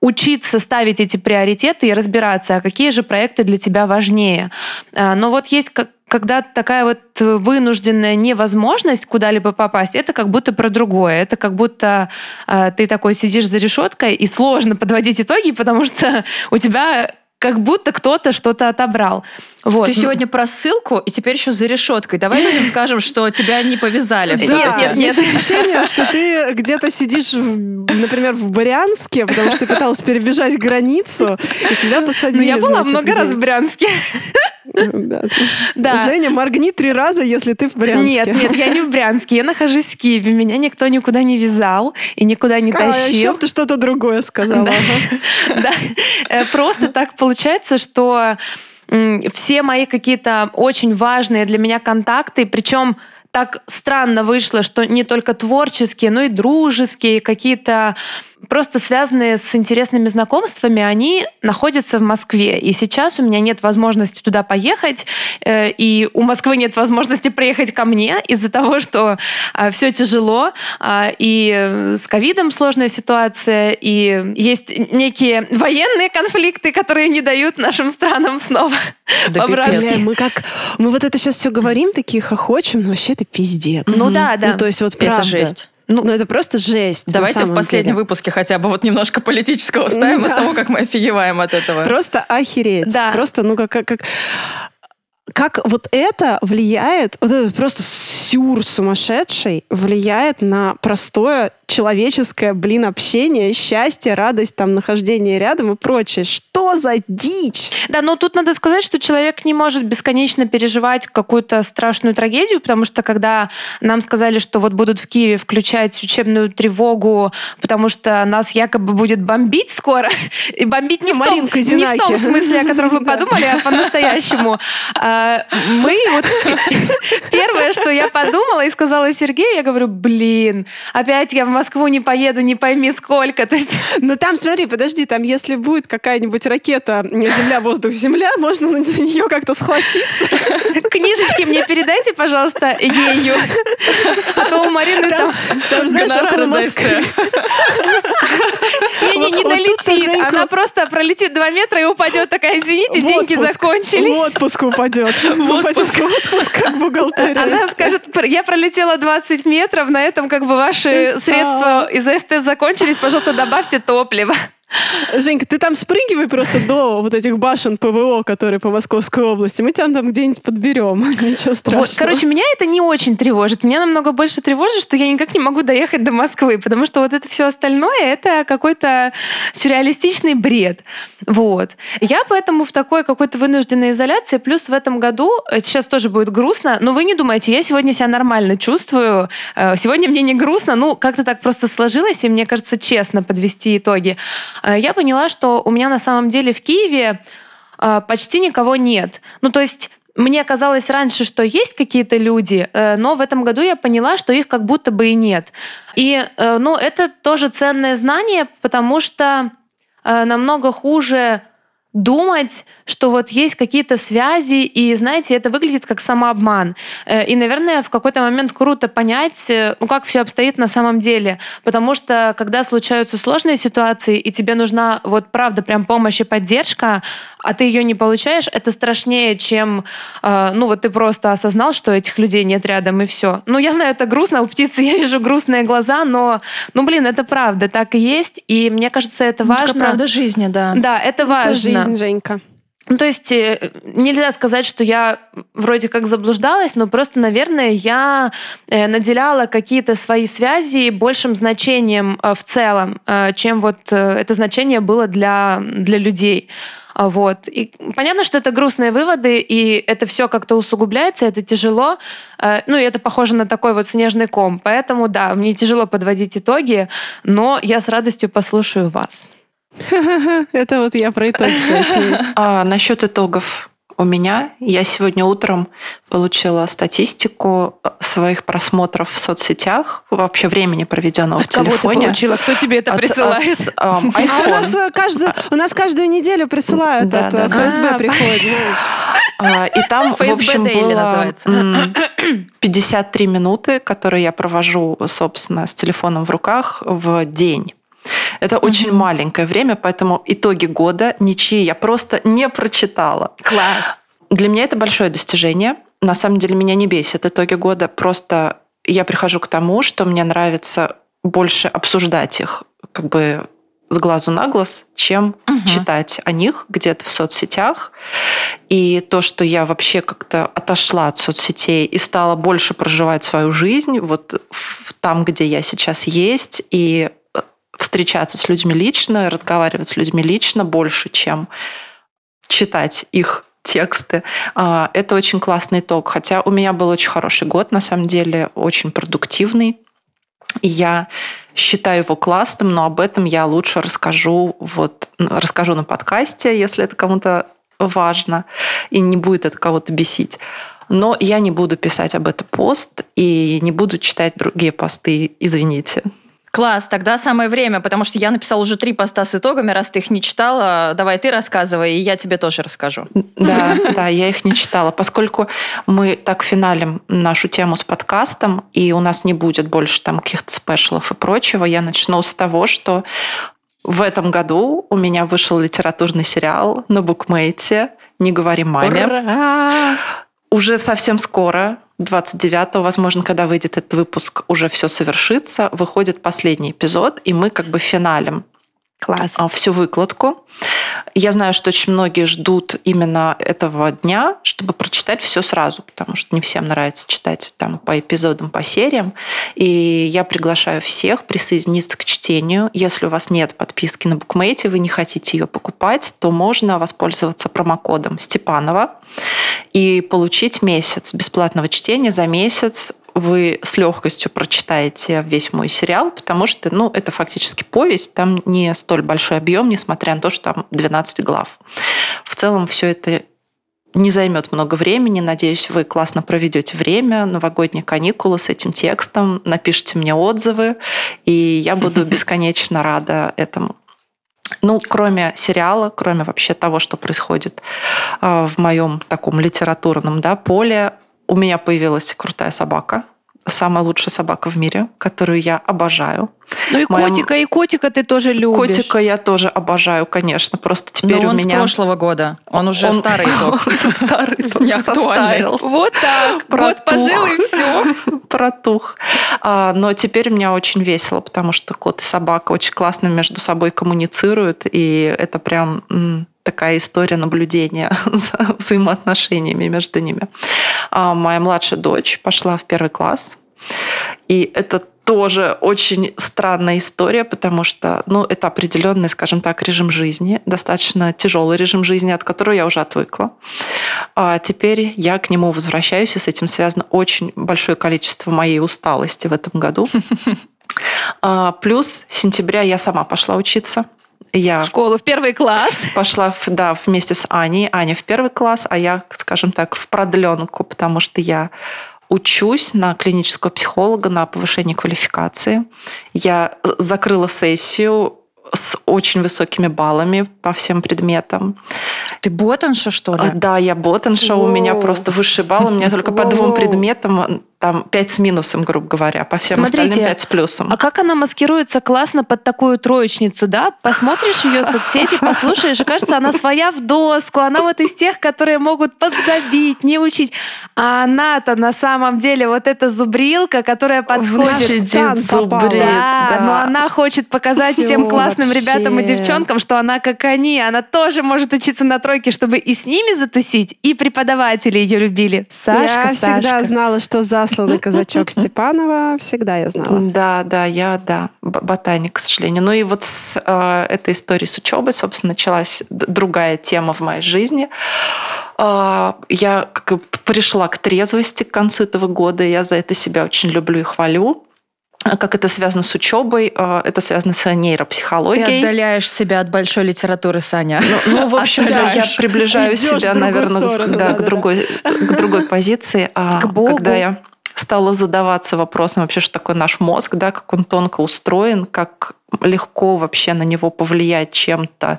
учиться ставить эти приоритеты и разбираться, а какие же проекты для тебя важнее. А, но вот есть как когда такая вот вынужденная невозможность куда-либо попасть, это как будто про другое. Это как будто э, ты такой сидишь за решеткой, и сложно подводить итоги, потому что у тебя как будто кто-то что-то отобрал. Вот. Ты сегодня про ссылку, и теперь еще за решеткой. Давай людям скажем, что тебя не повязали. Нет, нет, нет. Есть ощущение, что ты где-то сидишь, например, в Брянске, потому что ты пыталась перебежать границу, и тебя посадили. Ну, я была много раз в Брянске. Да. Женя, моргни три раза, если ты в Брянске. Нет, нет, я не в Брянске, я нахожусь в Киеве. Меня никто никуда не вязал и никуда не тащил. А еще ты что-то другое сказала. Да. Э, просто так получается, что все мои какие-то очень важные для меня контакты, причем так странно вышло, что не только творческие, но и дружеские, какие-то просто связанные с интересными знакомствами, они находятся в Москве. И сейчас у меня нет возможности туда поехать, э, и у Москвы нет возможности приехать ко мне из-за того, что э, все тяжело, а, и с ковидом сложная ситуация, и есть некие военные конфликты, которые не дают нашим странам снова да побраться. Мы как мы вот это сейчас все говорим, такие хохочем, но вообще это пиздец. Ну да, да. Ну, то есть вот правда. Это жесть. Ну, ну, это просто жесть. Давайте в последнем деле. выпуске хотя бы вот немножко политического ставим да. от того, как мы офигеваем от этого. Просто охереть. Да. Просто, ну, как, как, как как вот это влияет, вот этот просто сюр сумасшедший влияет на простое человеческое, блин, общение, счастье, радость, там, нахождение рядом и прочее. Что за дичь? Да, но тут надо сказать, что человек не может бесконечно переживать какую-то страшную трагедию, потому что когда нам сказали, что вот будут в Киеве включать учебную тревогу, потому что нас якобы будет бомбить скоро, и бомбить не, в том, не в том смысле, о котором вы подумали, а по-настоящему. А, мы вот первое, что я подумала и сказала Сергею, я говорю, блин, опять я в Москву не поеду, не пойми сколько. То есть... Ну там, смотри, подожди, там если будет какая-нибудь ракета Земля, воздух, Земля, можно на нее как-то схватиться. Книжечки мне передайте, пожалуйста, ею. А то у Марины там... Там, знаешь, около Москвы. Не-не, не долетит. Она просто пролетит два метра и упадет такая, извините, деньги закончились. В отпуск упадет. В отпуск, в отпуск, как бухгалтерия. Она скажет, я пролетела 20 метров, на этом как бы ваши средства из СТ закончились, пожалуйста, добавьте топливо. Женька, ты там спрыгивай просто до вот этих башен ПВО, которые по Московской области. Мы тебя там где-нибудь подберем. Ничего страшного. Вот, короче, меня это не очень тревожит. Меня намного больше тревожит, что я никак не могу доехать до Москвы, потому что вот это все остальное, это какой-то сюрреалистичный бред. Вот. Я поэтому в такой какой-то вынужденной изоляции, плюс в этом году, э, сейчас тоже будет грустно, но вы не думайте, я сегодня себя нормально чувствую. Э, сегодня мне не грустно, ну, как-то так просто сложилось, и мне кажется, честно подвести итоги. Э, я поняла, что у меня на самом деле в Киеве э, почти никого нет. Ну, то есть мне казалось раньше, что есть какие-то люди, э, но в этом году я поняла, что их как будто бы и нет. И, ну, это тоже ценное знание, потому что намного хуже думать, что вот есть какие-то связи, и, знаете, это выглядит как самообман. Э, и, наверное, в какой-то момент круто понять, э, ну, как все обстоит на самом деле. Потому что, когда случаются сложные ситуации, и тебе нужна вот правда прям помощь и поддержка, а ты ее не получаешь, это страшнее, чем, э, ну, вот ты просто осознал, что этих людей нет рядом, и все. Ну, я знаю, это грустно, у птицы я вижу грустные глаза, но, ну, блин, это правда, так и есть, и мне кажется, это важно. Это правда жизни, да. Да, это важно. Это жизнь, Женька. Ну, то есть э, нельзя сказать, что я вроде как заблуждалась, но просто, наверное, я э, наделяла какие-то свои связи большим значением э, в целом, чем вот это значение было для, для людей. Вот. И понятно, что это грустные выводы, и это все как-то усугубляется, это тяжело. Ну, и это похоже на такой вот снежный ком. Поэтому, да, мне тяжело подводить итоги, но я с радостью послушаю вас. Это вот я про итоги а, Насчет итогов у меня. Я сегодня утром получила статистику своих просмотров в соцсетях, вообще времени, проведенного от в телефоне. Кого ты получила? Кто тебе это от, присылает? От, um, а у нас, э, каждую, у нас каждую неделю присылают, да, от да, ФСБ а, приходит, знаешь. И там, ФСБ в общем, было называется. 53 минуты, которые я провожу, собственно, с телефоном в руках в день. Это mm-hmm. очень маленькое время, поэтому итоги года ничьи я просто не прочитала. Класс. Для меня это большое достижение. На самом деле меня не бесит итоги года, просто я прихожу к тому, что мне нравится больше обсуждать их как бы с глазу на глаз, чем угу. читать о них где-то в соцсетях. И то, что я вообще как-то отошла от соцсетей и стала больше проживать свою жизнь вот там, где я сейчас есть, и встречаться с людьми лично, разговаривать с людьми лично больше, чем читать их тексты. А, это очень классный итог. Хотя у меня был очень хороший год, на самом деле, очень продуктивный. И я считаю его классным, но об этом я лучше расскажу, вот, расскажу на подкасте, если это кому-то важно, и не будет это кого-то бесить. Но я не буду писать об этом пост и не буду читать другие посты, извините. Класс, тогда самое время, потому что я написала уже три поста с итогами, раз ты их не читала, давай ты рассказывай, и я тебе тоже расскажу. Да, да, я их не читала, поскольку мы так финалим нашу тему с подкастом, и у нас не будет больше там каких-то спешлов и прочего, я начну с того, что в этом году у меня вышел литературный сериал на букмейте «Не говори маме». Ура! Уже совсем скоро 29-го, возможно, когда выйдет этот выпуск, уже все совершится, выходит последний эпизод, и мы как бы финалем Класс. А, всю выкладку. Я знаю, что очень многие ждут именно этого дня, чтобы прочитать все сразу, потому что не всем нравится читать там по эпизодам, по сериям. И я приглашаю всех присоединиться к чтению. Если у вас нет подписки на букмейте, вы не хотите ее покупать, то можно воспользоваться промокодом Степанова и получить месяц бесплатного чтения за месяц вы с легкостью прочитаете весь мой сериал, потому что, ну, это фактически повесть, там не столь большой объем, несмотря на то, что там 12 глав. В целом все это не займет много времени. Надеюсь, вы классно проведете время, новогодние каникулы с этим текстом, напишите мне отзывы, и я буду бесконечно рада этому. Ну, кроме сериала, кроме вообще того, что происходит а, в моем таком литературном да, поле, у меня появилась крутая собака. самая лучшая собака в мире, которую я обожаю. Ну и Моя... котика, и котика ты тоже любишь. Котика я тоже обожаю, конечно. Просто теперь Но он у меня... с прошлого года. Он уже он... старый итог. Старый итог. Не актуальный. Вот так. Год пожил и все. Протух. А, но теперь меня очень весело, потому что кот и собака очень классно между собой коммуницируют, и это прям такая история наблюдения за взаимоотношениями между ними. А моя младшая дочь пошла в первый класс, и это тоже очень странная история, потому что, ну, это определенный, скажем так, режим жизни, достаточно тяжелый режим жизни, от которого я уже отвыкла. А теперь я к нему возвращаюсь, и с этим связано очень большое количество моей усталости в этом году. А, плюс с сентября я сама пошла учиться. Я в школу в первый класс. Пошла, да, вместе с Аней. Аня в первый класс, а я, скажем так, в продленку, потому что я учусь на клинического психолога на повышение квалификации. Я закрыла сессию с очень высокими баллами по всем предметам. Ты ботанша, что ли? Да, я ботанша. У меня просто высший балл. У меня только по двум предметам там 5 с минусом, грубо говоря, по всем Смотрите, остальным 5 с плюсом. А как она маскируется классно под такую троечницу, да? Посмотришь ее соцсети, послушаешь, и кажется, она своя в доску, она вот из тех, которые могут подзабить, не учить. А она-то на самом деле вот эта зубрилка, которая подходит... Сидит, зубрит, да, да, но она хочет показать Всё всем классным вообще. ребятам и девчонкам, что она как они, она тоже может учиться на тройке, чтобы и с ними затусить, и преподаватели ее любили. Сашка, Я Сашка. всегда знала, что за засланный казачок Степанова, всегда я знала. Да, да, я, да, ботаник, к сожалению. Ну и вот с э, этой историей с учебой, собственно, началась другая тема в моей жизни. Э, я как пришла к трезвости к концу этого года, я за это себя очень люблю и хвалю. Как это связано с учебой? Э, это связано с нейропсихологией. Ты отдаляешь себя от большой литературы, Саня. Ну, ну в общем, я приближаю себя, наверное, сторону, да, да, к, другой, к другой позиции. А к Богу. Когда я стала задаваться вопросом вообще, что такое наш мозг, да, как он тонко устроен, как легко вообще на него повлиять чем-то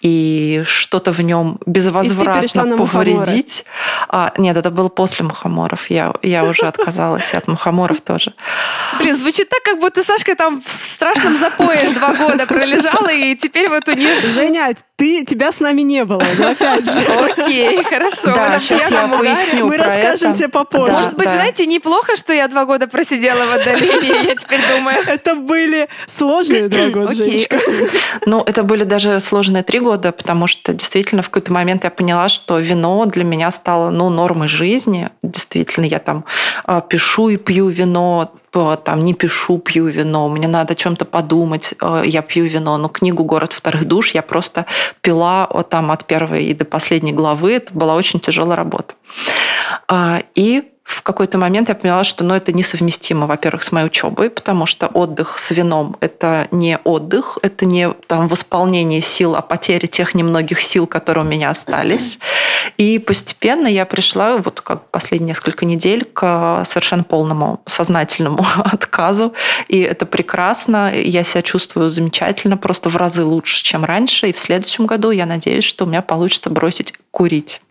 и что-то в нем безвозвратно повредить. А, нет, это было после мухоморов. Я, я уже отказалась от мухоморов тоже. Блин, звучит так, как будто Сашка там в страшном запое два года пролежала, и теперь вот у нее... Женя, ты, тебя с нами не было, но опять же. Окей, хорошо. Да, сейчас я поясню Мы расскажем тебе попозже. Может быть, знаете, неплохо, что я два года просидела в отдалении, я теперь думаю. Это были сложные два года, Женечка. Ну, это были даже сложные три года, потому что действительно в какой-то момент я поняла, что вино для меня стало ну, нормой жизни. Действительно, я там а, пишу и пью вино, там не пишу, пью вино, мне надо о чем-то подумать, э, я пью вино. Но книгу «Город вторых душ» я просто пила там от первой и до последней главы. Это была очень тяжелая работа. А, и в какой-то момент я поняла, что ну, это несовместимо, во-первых, с моей учебой, потому что отдых с вином – это не отдых, это не там, восполнение сил, а потеря тех немногих сил, которые у меня остались. И постепенно я пришла, вот как последние несколько недель, к совершенно полному сознательному отказу. И это прекрасно, я себя чувствую замечательно, просто в разы лучше, чем раньше. И в следующем году я надеюсь, что у меня получится бросить курить.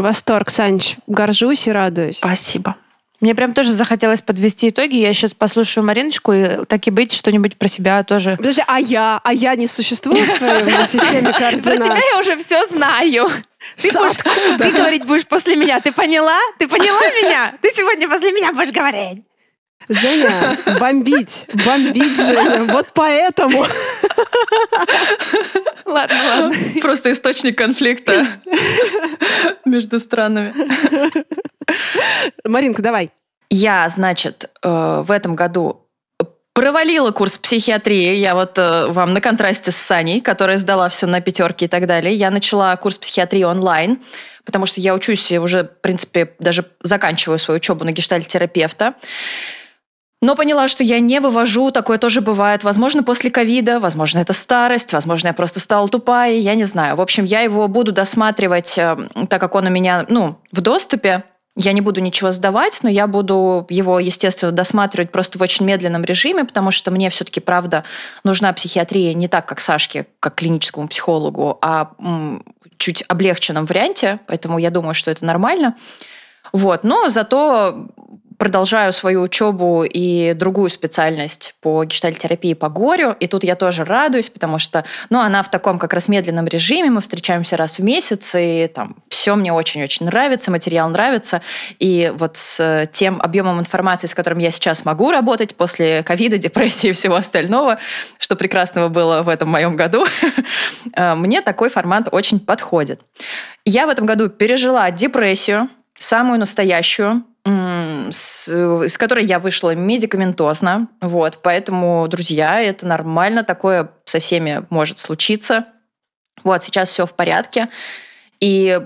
Восторг, Санч. Горжусь и радуюсь. Спасибо. Мне прям тоже захотелось подвести итоги. Я сейчас послушаю Мариночку и так и быть что-нибудь про себя тоже. Подожди, а я? А я не существую в твоей системе координат? Про тебя я уже все знаю. Ты, будешь, ты говорить будешь после меня. Ты поняла? Ты поняла меня? Ты сегодня после меня будешь говорить. Женя, бомбить, бомбить, Женя, вот поэтому. Ладно, ладно. Просто источник конфликта между странами. Маринка, давай. Я, значит, э, в этом году провалила курс психиатрии. Я вот э, вам на контрасте с Саней, которая сдала все на пятерки и так далее. Я начала курс психиатрии онлайн, потому что я учусь уже, в принципе, даже заканчиваю свою учебу на гештальт-терапевта. Но поняла, что я не вывожу, такое тоже бывает. Возможно, после ковида, возможно, это старость, возможно, я просто стала тупая, я не знаю. В общем, я его буду досматривать, э, так как он у меня ну, в доступе. Я не буду ничего сдавать, но я буду его, естественно, досматривать просто в очень медленном режиме, потому что мне все-таки, правда, нужна психиатрия не так, как Сашке, как клиническому психологу, а чуть облегченном варианте, поэтому я думаю, что это нормально. Вот. Но зато продолжаю свою учебу и другую специальность по гештальтерапии по горю. И тут я тоже радуюсь, потому что, ну, она в таком как раз медленном режиме, мы встречаемся раз в месяц, и там все мне очень-очень нравится, материал нравится. И вот с тем объемом информации, с которым я сейчас могу работать после ковида, депрессии и всего остального, что прекрасного было в этом моем году, мне такой формат очень подходит. Я в этом году пережила депрессию, самую настоящую, с, из которой я вышла медикаментозно. Вот, поэтому, друзья, это нормально, такое со всеми может случиться. Вот, сейчас все в порядке. И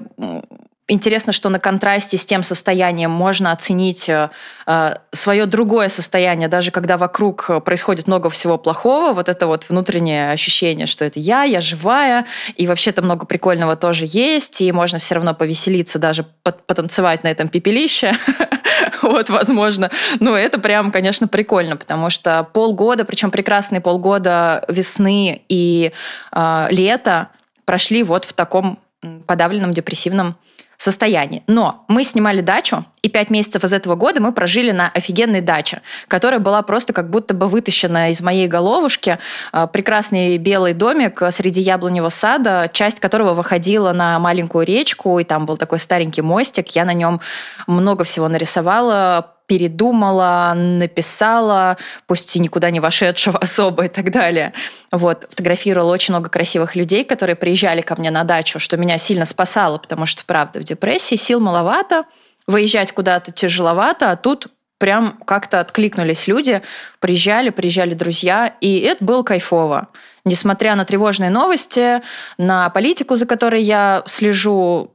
Интересно, что на контрасте с тем состоянием можно оценить э, э свое другое состояние, даже когда вокруг происходит много всего плохого, вот это вот внутреннее ощущение, что это я, я живая, и вообще-то много прикольного тоже есть, и можно все равно повеселиться, даже потанцевать на этом пепелище, вот, возможно. Ну, это прям, конечно, прикольно, потому что полгода, причем прекрасные полгода весны и э, лета прошли вот в таком подавленном депрессивном состоянии. Но мы снимали дачу, и пять месяцев из этого года мы прожили на офигенной даче, которая была просто как будто бы вытащена из моей головушки. А, прекрасный белый домик среди яблоневого сада, часть которого выходила на маленькую речку, и там был такой старенький мостик. Я на нем много всего нарисовала, передумала, написала, пусть и никуда не вошедшего особо и так далее. Вот, фотографировала очень много красивых людей, которые приезжали ко мне на дачу, что меня сильно спасало, потому что, правда, в депрессии сил маловато, выезжать куда-то тяжеловато, а тут прям как-то откликнулись люди, приезжали, приезжали друзья, и это было кайфово. Несмотря на тревожные новости, на политику, за которой я слежу,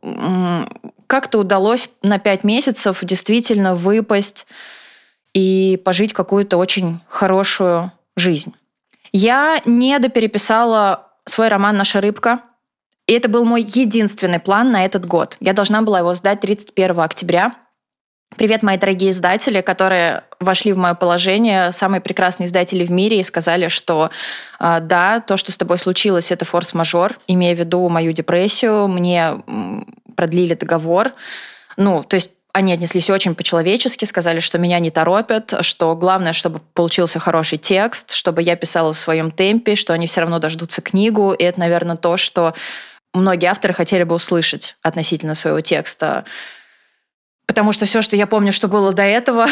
как-то удалось на пять месяцев действительно выпасть и пожить какую-то очень хорошую жизнь. Я не допереписала свой роман «Наша рыбка», и это был мой единственный план на этот год. Я должна была его сдать 31 октября. Привет, мои дорогие издатели, которые вошли в мое положение, самые прекрасные издатели в мире, и сказали, что э, да, то, что с тобой случилось, это форс-мажор, имея в виду мою депрессию, мне продлили договор. Ну, то есть они отнеслись очень по-человечески, сказали, что меня не торопят, что главное, чтобы получился хороший текст, чтобы я писала в своем темпе, что они все равно дождутся книгу. И это, наверное, то, что многие авторы хотели бы услышать относительно своего текста. Потому что все, что я помню, что было до этого,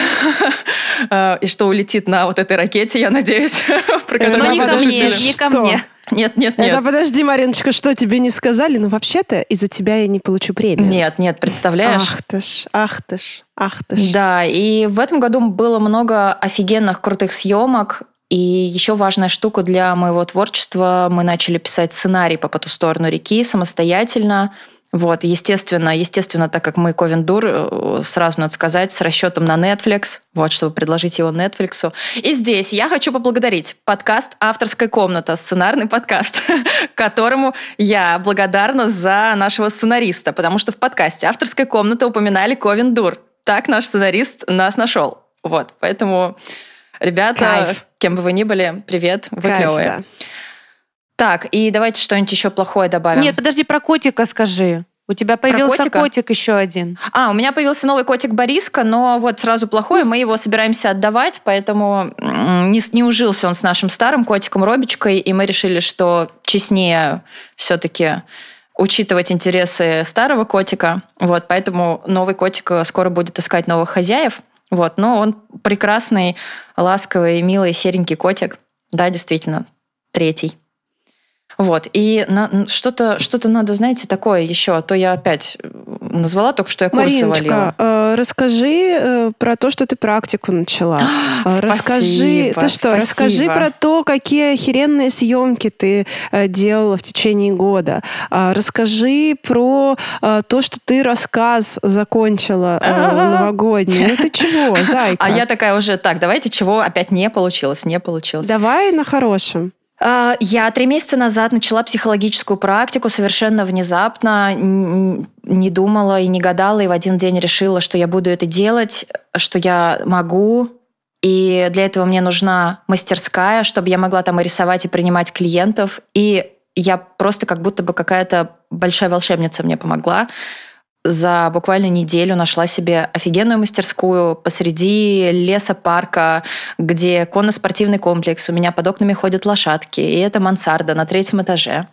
э, и что улетит на вот этой ракете, я надеюсь, про которую Но не ко мне, не ко мне. Нет, нет, нет. Это подожди, Мариночка, что тебе не сказали? Ну, вообще-то из-за тебя я не получу премию. Нет, нет, представляешь? Ах ты ж, ах ты ж, ах ты ж. Да, и в этом году было много офигенных, крутых съемок. И еще важная штука для моего творчества. Мы начали писать сценарий по «По ту сторону реки» самостоятельно. Вот, естественно, естественно, так как мы Ковендур, э, сразу надо сказать, с расчетом на Netflix, вот, чтобы предложить его Netflix. И здесь я хочу поблагодарить подкаст «Авторская комната», сценарный подкаст, которому я благодарна за нашего сценариста, потому что в подкасте «Авторская комната» упоминали Ковендур. Так наш сценарист нас нашел. Вот, поэтому, ребята, Кайф. кем бы вы ни были, привет, вы Кайф, клевые. Да. Так, и давайте что-нибудь еще плохое добавим. Нет, подожди, про котика скажи. У тебя появился котик еще один. А, у меня появился новый котик Бориска, но вот сразу плохое, мы его собираемся отдавать, поэтому не, не ужился он с нашим старым котиком Робичкой, и мы решили, что честнее все-таки учитывать интересы старого котика. Вот, поэтому новый котик скоро будет искать новых хозяев. Вот, но он прекрасный, ласковый, милый, серенький котик. Да, действительно, третий. Вот. И на, что-то, что-то надо, знаете, такое еще. А то я опять назвала только, что я курсы Мариночка, валила. Э, расскажи э, про то, что ты практику начала. спасибо, расскажи, ты что, спасибо. расскажи про то, какие охеренные съемки ты э, делала в течение года. Э, расскажи про э, то, что ты рассказ закончила э, новогодний. Ну ты чего, зайка? А я такая уже, так, давайте чего опять не получилось, не получилось. Давай на хорошем. А, я три месяца назад начала психологическую практику совершенно внезапно, не думала и не гадала, и в один день решила, что я буду это делать, что я могу, и для этого мне нужна мастерская, чтобы я могла там и рисовать, и принимать клиентов. И я просто как будто бы какая-то большая волшебница мне помогла. За буквально неделю нашла себе офигенную мастерскую посреди леса парка, где конно-спортивный комплекс, у меня под окнами ходят лошадки, и это мансарда на третьем этаже.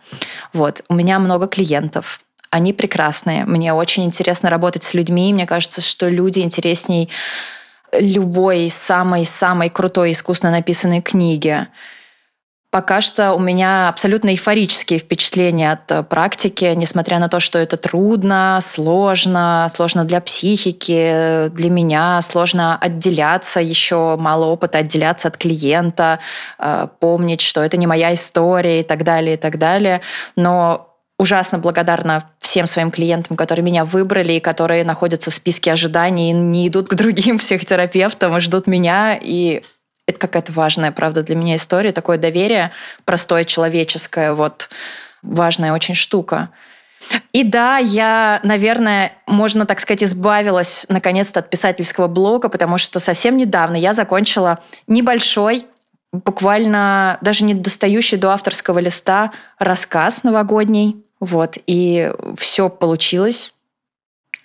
Вот, у меня много клиентов, они прекрасные. Мне очень интересно работать с людьми. Мне кажется, что люди интересней любой самой-самой крутой искусно написанной книги. Пока что у меня абсолютно эйфорические впечатления от э, практики, несмотря на то, что это трудно, сложно, сложно для психики, для меня, сложно отделяться, еще мало опыта отделяться от клиента, э, помнить, что это не моя история и так далее, и так далее. Но ужасно благодарна всем своим клиентам, которые меня выбрали и которые находятся в списке ожиданий, и не идут к другим психотерапевтам и ждут меня. И это какая-то важная, правда, для меня история, такое доверие простое, человеческое, вот важная очень штука. И да, я, наверное, можно так сказать, избавилась наконец-то от писательского блога, потому что совсем недавно я закончила небольшой, буквально даже не достающий до авторского листа рассказ новогодний. Вот, и все получилось.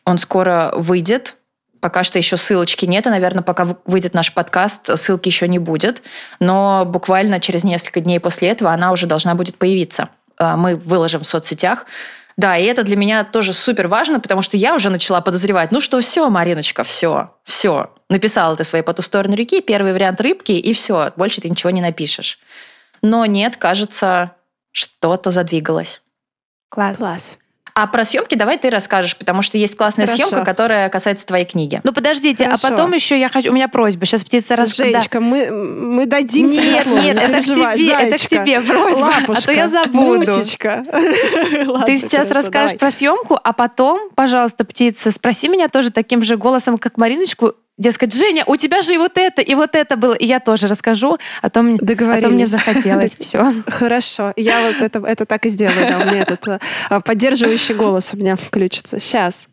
Он скоро выйдет. Пока что еще ссылочки нет, и, наверное, пока выйдет наш подкаст, ссылки еще не будет. Но буквально через несколько дней после этого она уже должна будет появиться. А, мы выложим в соцсетях. Да, и это для меня тоже супер важно, потому что я уже начала подозревать, ну что, все, Мариночка, все, все. Написала ты свои по ту сторону реки, первый вариант рыбки, и все, больше ты ничего не напишешь. Но нет, кажется, что-то задвигалось. Класс. Класс. А про съемки давай ты расскажешь, потому что есть классная Хорошо. съемка, которая касается твоей книги. Ну подождите, Хорошо. а потом еще я хочу, у меня просьба. Сейчас птица раз... Женечка, мы, мы дадим тебе Нет, слово, нет, не это к тебе, это к тебе просьба, а то Лапушка, я забуду. Мусечка. Ты сейчас хорошо, расскажешь давай. про съемку, а потом, пожалуйста, птица, спроси меня тоже таким же голосом, как Мариночку. Дескать, Женя, у тебя же и вот это, и вот это было. И я тоже расскажу, а то, мне- а то мне захотелось. Все. Хорошо, я вот это, это так и сделаю. Да, у меня этот а, поддерживающий голос у меня включится. Сейчас.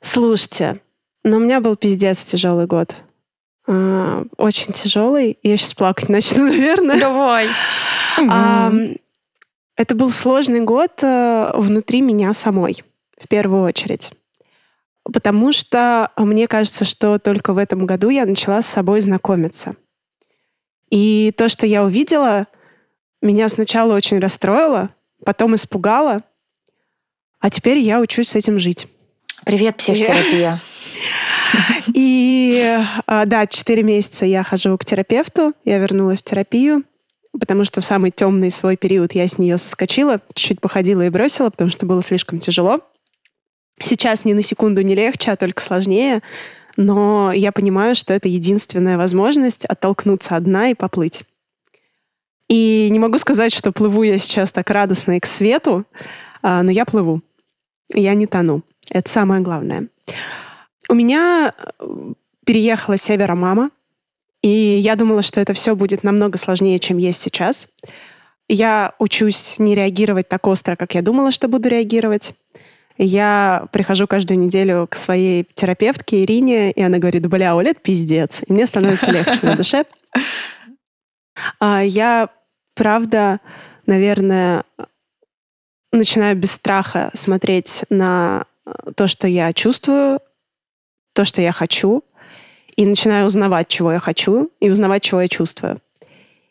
Слушайте, ну у меня был пиздец тяжелый год. А, Очень тяжелый. Я сейчас плакать начну, наверное. Давай. Это был сложный год э, внутри меня самой, в первую очередь. Потому что мне кажется, что только в этом году я начала с собой знакомиться. И то, что я увидела, меня сначала очень расстроило, потом испугало, а теперь я учусь с этим жить. Привет, психотерапия. И а, да, 4 месяца я хожу к терапевту, я вернулась в терапию, потому что в самый темный свой период я с нее соскочила, чуть-чуть походила и бросила, потому что было слишком тяжело. Сейчас ни на секунду не легче, а только сложнее, но я понимаю, что это единственная возможность оттолкнуться одна и поплыть. И не могу сказать, что плыву я сейчас так радостно и к свету, а, но я плыву. Я не тону. Это самое главное. У меня э, переехала с севера мама, и я думала, что это все будет намного сложнее, чем есть сейчас. Я учусь не реагировать так остро, как я думала, что буду реагировать. Я прихожу каждую неделю к своей терапевтке Ирине, и она говорит, бля, Оля, это пиздец. И мне становится легче на душе. А Я, правда, наверное, начинаю без страха смотреть на э, то, что я чувствую, то, что я хочу, и начинаю узнавать, чего я хочу, и узнавать, чего я чувствую.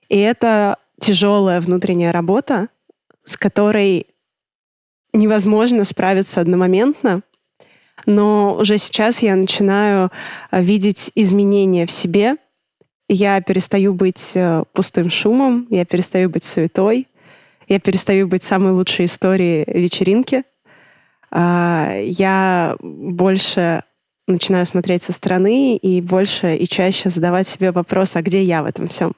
И это тяжелая внутренняя работа, с которой невозможно справиться одномоментно, но уже сейчас я начинаю а, видеть изменения в себе. Я перестаю быть э, пустым шумом, я перестаю быть суетой, я перестаю быть самой лучшей историей вечеринки. А, Я больше начинаю смотреть со стороны и больше и чаще задавать себе вопрос, а где я в этом всем?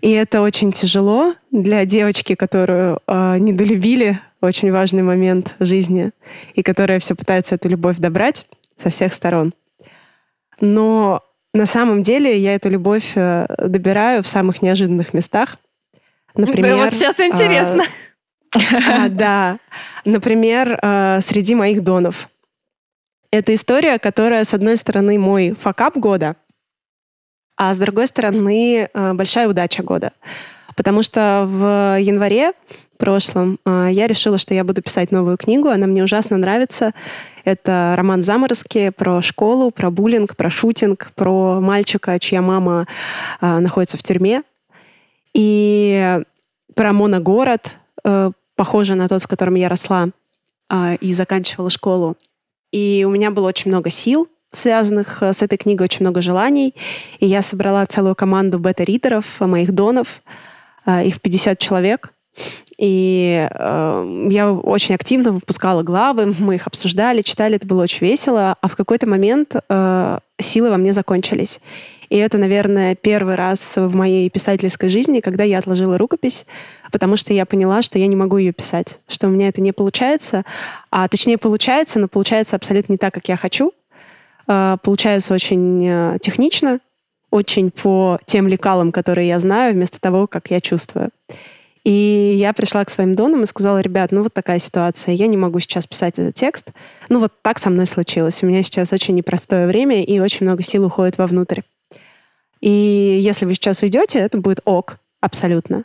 И это очень тяжело для девочки, которую э, недолюбили, очень важный момент жизни, и которая все пытается эту любовь добрать со всех сторон. Но на самом деле я эту любовь э, добираю в самых неожиданных местах. Например, вот сейчас интересно. а, да. Например, э, среди моих донов. Это история, которая, с одной стороны, мой факап года, а с другой стороны, э, большая удача года. Потому что в январе прошлом а, я решила, что я буду писать новую книгу. Она мне ужасно нравится. Это роман «Заморозки» про школу, про буллинг, про шутинг, про мальчика, чья мама а, находится в тюрьме. И про моногород, э, похожий на тот, в котором я росла а, и заканчивала школу. И у меня было очень много сил, связанных э, с этой книгой, очень много желаний. И я собрала целую команду бета-ридеров, моих донов. Э, их 50 человек. И э, я очень активно выпускала главы, мы их обсуждали, читали, это было очень весело. А в какой-то момент э, силы во мне закончились. И это, наверное, первый раз в моей писательской жизни, когда я отложила рукопись, потому что я поняла, что я не могу ее писать, что у меня это не получается. А точнее, получается, но получается абсолютно не так, как я хочу. Э, получается очень э, технично, очень по тем лекалам, которые я знаю, вместо того, как я чувствую. И я пришла к своим донам и сказала, ребят, ну вот такая ситуация, я не могу сейчас писать этот текст. Ну вот так со мной случилось. У меня сейчас очень непростое время, и очень много сил уходит вовнутрь. И если вы сейчас уйдете, это будет ок, абсолютно.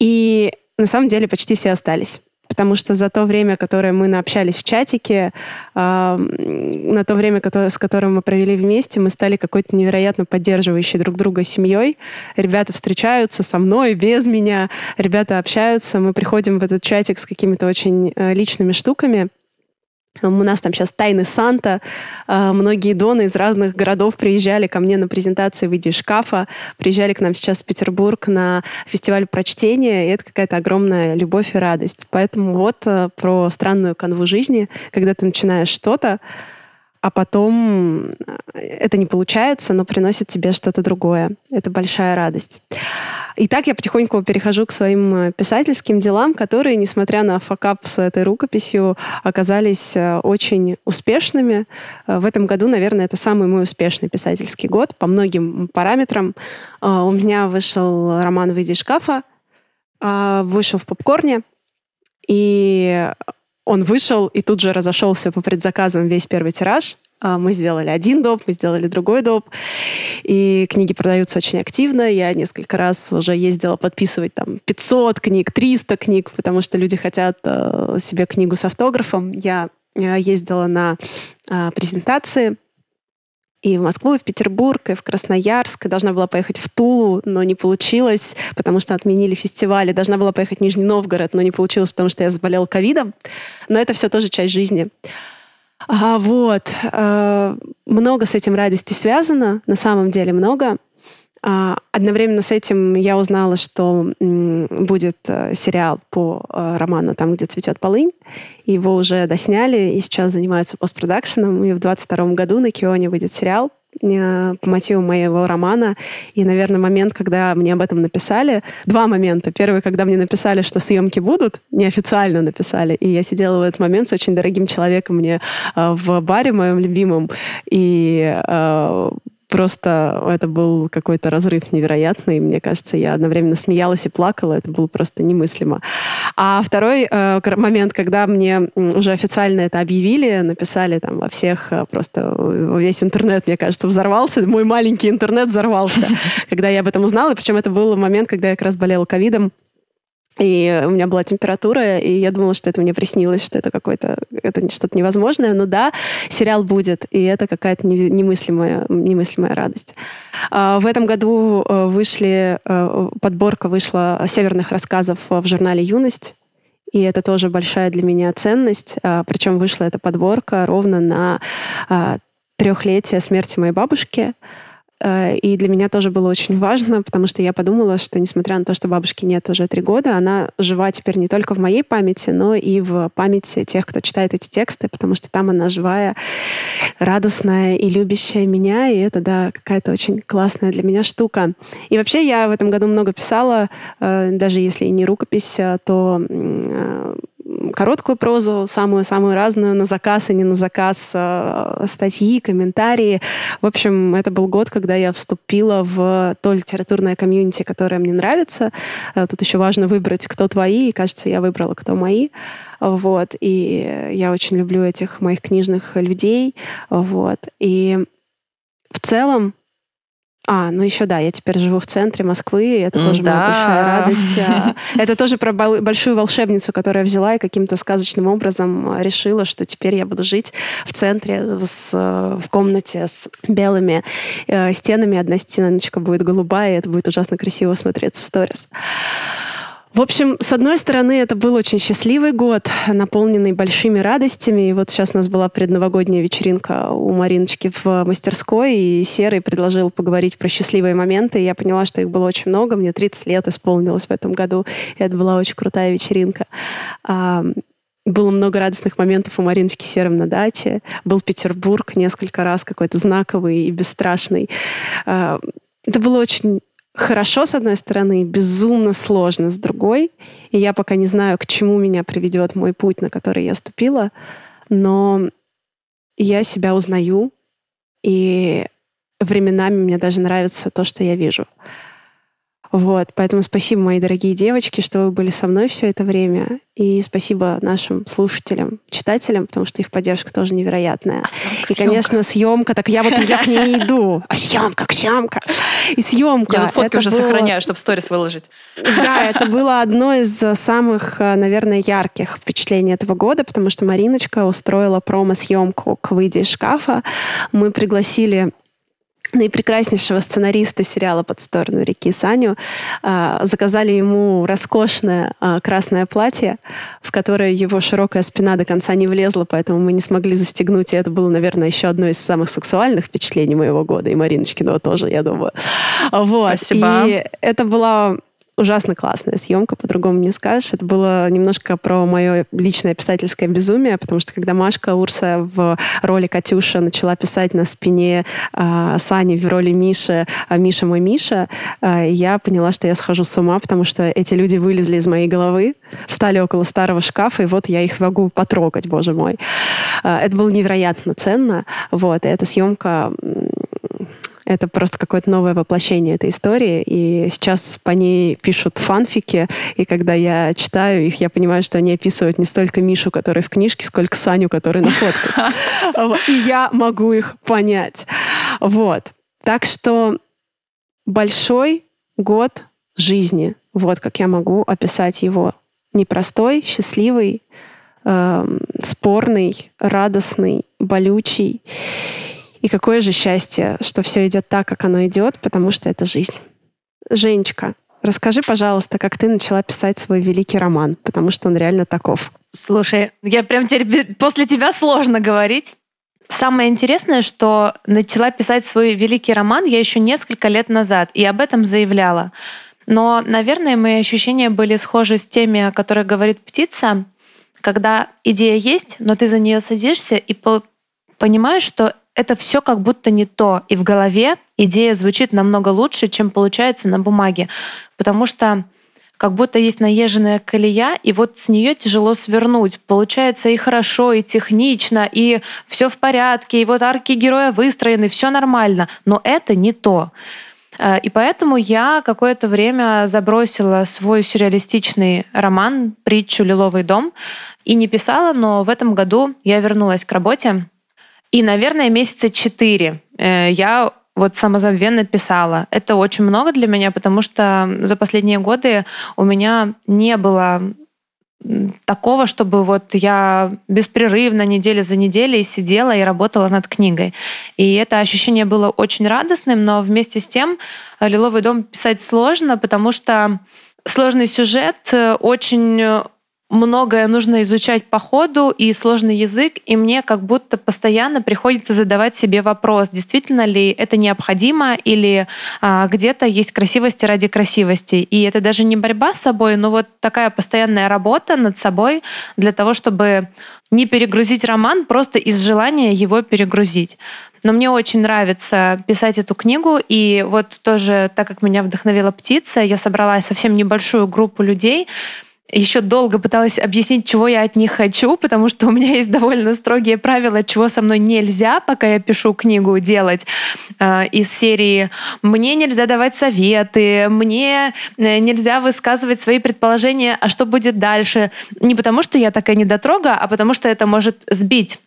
И на самом деле почти все остались потому что за то время, которое мы наобщались в чатике, э, на то время, с которым мы провели вместе, мы стали какой-то невероятно поддерживающей друг друга семьей. Ребята встречаются со мной, без меня, ребята общаются, мы приходим в этот чатик с какими-то очень э, личными штуками. У нас там сейчас тайны Санта. А, многие доны из разных городов приезжали ко мне на презентации в виде шкафа, приезжали к нам сейчас в Петербург на фестиваль прочтения, и это какая-то огромная любовь и радость. Поэтому вот э, про странную канву жизни, когда ты начинаешь что-то, а потом э, это не получается, но приносит тебе что-то другое. Это большая радость. И так я потихоньку перехожу к своим э, писательским делам, которые, несмотря на факап с этой рукописью, оказались э, очень успешными. В этом году, наверное, это самый мой успешный писательский год по многим параметрам. У меня вышел роман «Выйди из шкафа», вышел в попкорне, и он вышел и тут же разошелся по предзаказам весь первый тираж. А, мы сделали один доп, мы сделали другой доп. И книги продаются очень активно. Я несколько раз уже ездила подписывать там 500 книг, 300 книг, потому что люди хотят э, себе книгу с автографом. Я э, ездила на э, презентации и в Москву, и в Петербург, и в Красноярск. Должна была поехать в Тулу, но не получилось, потому что отменили фестиваль. И должна была поехать в Нижний Новгород, но не получилось, потому что я заболела ковидом. Но это все тоже часть жизни. А, вот. А, много с этим радости связано, на самом деле много. А, одновременно с этим я узнала, что будет э, сериал по э, роману «Там, где цветет полынь». Его уже досняли и сейчас занимаются постпродакшеном. И в 22 году на Кионе выйдет сериал э, по мотиву моего романа. И, наверное, момент, когда мне об этом написали, два момента. Первый, когда мне написали, что съемки будут, неофициально написали. И я сидела в этот момент с очень дорогим человеком мне в баре моем любимом. И просто это был какой-то разрыв невероятный. Мне кажется, я одновременно смеялась и плакала. Это было просто немыслимо. А второй э, момент, когда мне уже официально это объявили, написали там во всех, э, просто весь интернет, мне кажется, взорвался. Мой маленький интернет взорвался, когда я об этом узнала. Причем это был момент, когда я как раз болела ковидом. И у меня была температура, и я думала, что это мне приснилось, что это какое-то, это что-то невозможное. Но да, сериал будет, и это какая-то немыслимая, немыслимая радость. А, в этом году э, вышли, э, подборка вышла северных рассказов в журнале «Юность». И это тоже большая для меня ценность. А, Причем вышла эта подборка ровно на а, трехлетие смерти моей бабушки. Э, и для меня тоже было очень важно, потому что я подумала, что несмотря на то, что бабушки нет уже три года, она жива теперь не только в моей памяти, но и в памяти тех, кто читает эти тексты, потому что там она живая, радостная и любящая меня, и это, да, какая-то очень классная для меня штука. И вообще я в этом году много писала, э, даже если и не рукопись, э, то короткую прозу, самую-самую разную, на заказ и не на заказ, а, статьи, комментарии. В общем, это был год, когда я вступила в то литературное комьюнити, которое мне нравится. А, тут еще важно выбрать, кто твои, и, кажется, я выбрала, кто мои. Вот. И я очень люблю этих моих книжных людей. Вот. И в целом А, ну еще да, я теперь живу в центре Москвы, и это тоже Да. моя большая радость. А, Это тоже про большую волшебницу, которая взяла и каким-то сказочным образом а, решила, что теперь я буду жить в центре, с, э, в комнате с белыми э, стенами. Одна стеночка будет голубая, и это будет ужасно красиво смотреться в сторис. В общем, с одной стороны, это был очень счастливый год, наполненный большими радостями. И вот сейчас у нас была предновогодняя вечеринка у Мариночки в мастерской, и Серый предложил поговорить про счастливые моменты. И я поняла, что их было очень много. Мне 30 лет исполнилось в этом году, и это была очень крутая вечеринка. А, было много радостных моментов у Мариночки Серым на даче. Был Петербург несколько раз, какой-то знаковый и бесстрашный. А, Это было очень хорошо, с одной стороны, безумно сложно, с другой. И я пока не знаю, к чему меня приведет мой путь, на который я ступила, но я себя узнаю, и временами мне даже нравится то, что я вижу. Вот, поэтому спасибо, мои дорогие девочки, что вы были со мной все это время. И спасибо нашим слушателям, читателям, потому что их поддержка тоже невероятная. А съемка, И, конечно, съемка, так я вот я к ней иду. А съемка, съемка. И съемка. Я вот фотки это уже было- сохраняю, чтобы сторис выложить. Да, это было одно из э, самых, э, наверное, ярких впечатлений этого года, потому что Мариночка устроила промо-съемку к «Выйди из шкафа». Мы пригласили наипрекраснейшего сценариста сериала «Под сторону реки» Саню. А, Заказали ему роскошное а, красное платье, в которое его широкая спина до конца не влезла, поэтому мы не смогли застегнуть. И это было, наверное, еще одно из самых сексуальных впечатлений моего года. И Мариночкиного тоже, я думаю. Вот. Спасибо. И это была ужасно классная съемка, по-другому не скажешь. Это было немножко про мое личное писательское безумие, потому что когда Машка Урса в роли Катюша начала писать на спине а, Сани в роли Миши, а Миша мой Миша, а, я поняла, что я схожу с ума, потому что эти люди вылезли из моей головы, встали около старого шкафа, и вот я их могу потрогать, боже мой. А, это было невероятно ценно. Вот, и эта съемка это просто какое-то новое воплощение этой истории. И сейчас по ней пишут фанфики, и когда я читаю их, я понимаю, что они описывают не столько Мишу, который в книжке, сколько Саню, который на фотках. И я могу их понять. Вот. Так что большой год жизни. Вот как я могу описать его. Непростой, счастливый, эм, спорный, радостный, болючий. И какое же счастье, что все идет так, как оно идет, потому что это жизнь. Женечка, расскажи, пожалуйста, как ты начала писать свой великий роман, потому что он реально таков. Слушай, я прям теперь после тебя сложно говорить. Самое интересное, что начала писать свой великий роман я еще несколько лет назад, и об этом заявляла. Но, наверное, мои ощущения были схожи с теми, о которых говорит птица, когда идея есть, но ты за нее садишься и по- понимаешь, что это все как будто не то. И в голове идея звучит намного лучше, чем получается на бумаге. Потому что как будто есть наезженная колея, и вот с нее тяжело свернуть. Получается и хорошо, и технично, и все в порядке, и вот арки героя выстроены, все нормально. Но это не то. Э, И поэтому я какое-то время забросила свой сюрреалистичный роман «Притчу «Лиловый дом» и не писала, но в этом году я вернулась к работе. И, наверное, месяца четыре э, я вот самозабвенно писала. Это очень много для меня, потому что за последние годы у меня не было такого, чтобы вот я беспрерывно неделя за неделей сидела и работала над книгой. И это ощущение было очень радостным, но вместе с тем «Лиловый дом» писать сложно, потому что сложный сюжет, э, очень многое нужно изучать по ходу и сложный язык, и мне как будто постоянно приходится задавать себе вопрос, действительно ли это необходимо или а, где-то есть красивости ради красивости. И это даже не борьба с собой, но вот такая постоянная работа над собой для того, чтобы не перегрузить роман просто из желания его перегрузить. Но мне очень нравится писать эту книгу, и вот тоже, так как меня вдохновила птица, я собрала совсем небольшую группу людей, еще долго пыталась объяснить, чего я от них хочу, потому что у меня есть довольно строгие правила, чего со мной нельзя, пока я пишу книгу, делать э, из серии «Мне нельзя давать советы», «Мне э, нельзя высказывать свои предположения, а что будет дальше». Не потому что я такая недотрога, а потому что это может сбить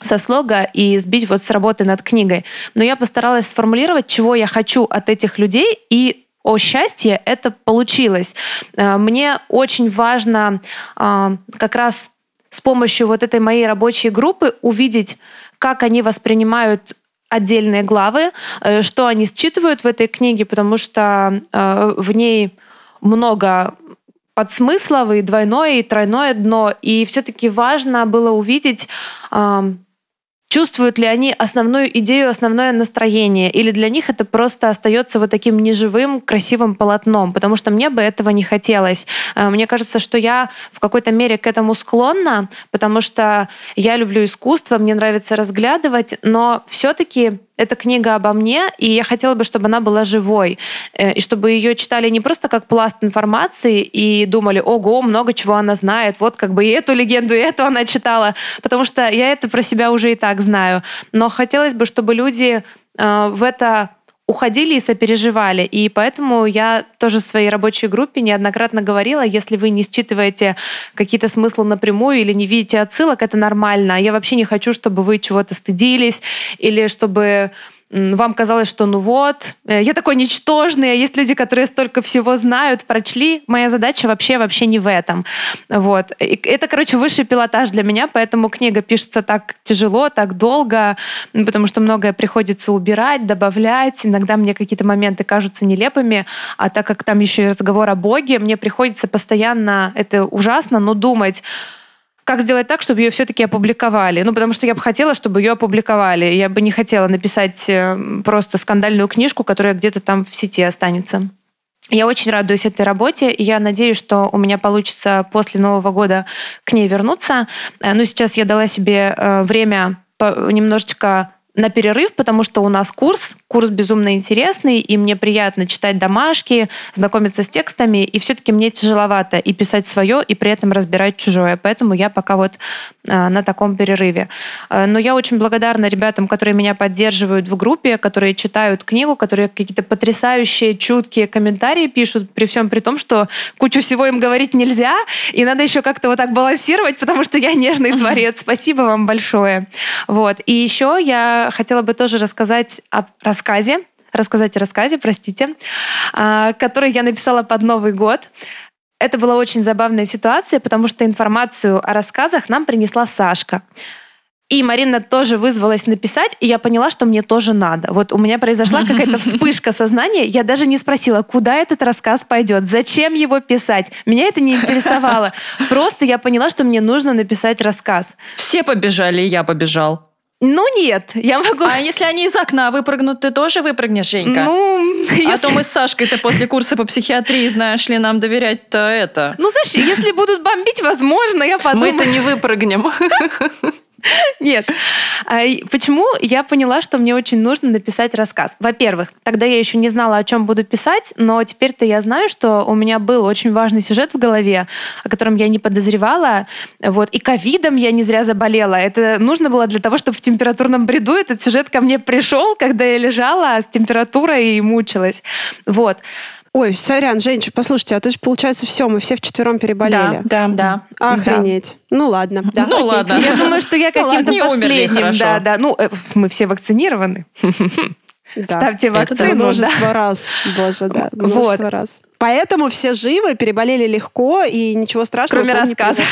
со слога и сбить вот с работы над книгой. Но я постаралась сформулировать, чего я хочу от этих людей, и о счастье это получилось. Э, мне очень важно э, как раз с помощью вот этой моей рабочей группы увидеть, как они воспринимают отдельные главы, э, что они считывают в этой книге, потому что в ней много подсмыслов и двойное, и тройное дно. И все-таки важно было увидеть чувствуют ли они основную идею, основное настроение, или для них это просто остается вот таким неживым, красивым полотном, потому что мне бы этого не хотелось. Э, мне кажется, что я в какой-то мере к этому склонна, потому что я люблю искусство, мне нравится разглядывать, но все-таки эта книга обо мне, и я хотела бы, чтобы она была живой, э, и чтобы ее читали не просто как пласт информации и думали, ого, много чего она знает, вот как бы и эту легенду, и эту она читала, потому что я это про себя уже и так знаю. Но хотелось бы, чтобы люди э, в это уходили и сопереживали. И поэтому я тоже в своей рабочей группе неоднократно говорила, если вы не считываете какие-то смыслы напрямую или не видите отсылок, это нормально. Я вообще не хочу, чтобы вы чего-то стыдились или чтобы вам казалось, что ну вот, э, я такой ничтожный, а есть люди, которые столько всего знают, прочли. Моя задача вообще вообще не в этом. Вот. И это, короче, высший пилотаж для меня, поэтому книга пишется так тяжело, так долго, потому что многое приходится убирать, добавлять. Иногда мне какие-то моменты кажутся нелепыми, а так как там еще и разговор о Боге, мне приходится постоянно, это ужасно, но думать, как сделать так, чтобы ее все-таки опубликовали. Ну, потому что я бы хотела, чтобы ее опубликовали. Я бы не хотела написать э, просто скандальную книжку, которая где-то там в сети останется. Я очень радуюсь этой работе, и я надеюсь, что у меня получится после Нового года к ней вернуться. Э, ну, сейчас я дала себе э, время немножечко на перерыв, потому что у нас курс, курс безумно интересный, и мне приятно читать домашки, знакомиться с текстами, и все-таки мне тяжеловато и писать свое, и при этом разбирать чужое. Поэтому я пока вот э, на таком перерыве. Э, но я очень благодарна ребятам, которые меня поддерживают в группе, которые читают книгу, которые какие-то потрясающие, чуткие комментарии пишут, при всем при том, что кучу всего им говорить нельзя, и надо еще как-то вот так балансировать, потому что я нежный творец. Спасибо вам большое. Вот. И еще я хотела бы тоже рассказать о рассказе, рассказать о рассказе, простите, а, который я написала под Новый год. Это была очень забавная ситуация, потому что информацию о рассказах нам принесла Сашка. И Марина тоже вызвалась написать, и я поняла, что мне тоже надо. Вот у меня произошла какая-то вспышка сознания. Я даже не спросила, куда этот рассказ пойдет, зачем его писать. Меня это не интересовало. Просто я поняла, что мне нужно написать рассказ. Все побежали, и я побежал. Ну нет, я могу... А если они из окна выпрыгнут, ты тоже выпрыгнешь, Женька? Ну, если... А то мы с Сашкой-то после курса по психиатрии, знаешь ли, нам доверять-то это. Ну, знаешь, если будут бомбить, возможно, я подумаю... Мы-то не выпрыгнем. Нет. А почему я поняла, что мне очень нужно написать рассказ? Во-первых, тогда я еще не знала, о чем буду писать, но теперь-то я знаю, что у меня был очень важный сюжет в голове, о котором я не подозревала. Вот. И ковидом я не зря заболела. Это нужно было для того, чтобы в температурном бреду этот сюжет ко мне пришел, когда я лежала с температурой и мучилась. Вот. Ой, сорян, женщина, послушайте, а то есть получается все, мы все вчетвером переболели. Да, да, да. Охренеть. Да. Ну ладно. Да, ну окей. ладно. Я думаю, что я ну каким-то последним. Да, да. Ну, э, мы все вакцинированы. Да. Ставьте вакцину. Это множество да. раз, боже, да, множество вот. раз. Поэтому все живы, переболели легко и ничего страшного. Кроме рассказов.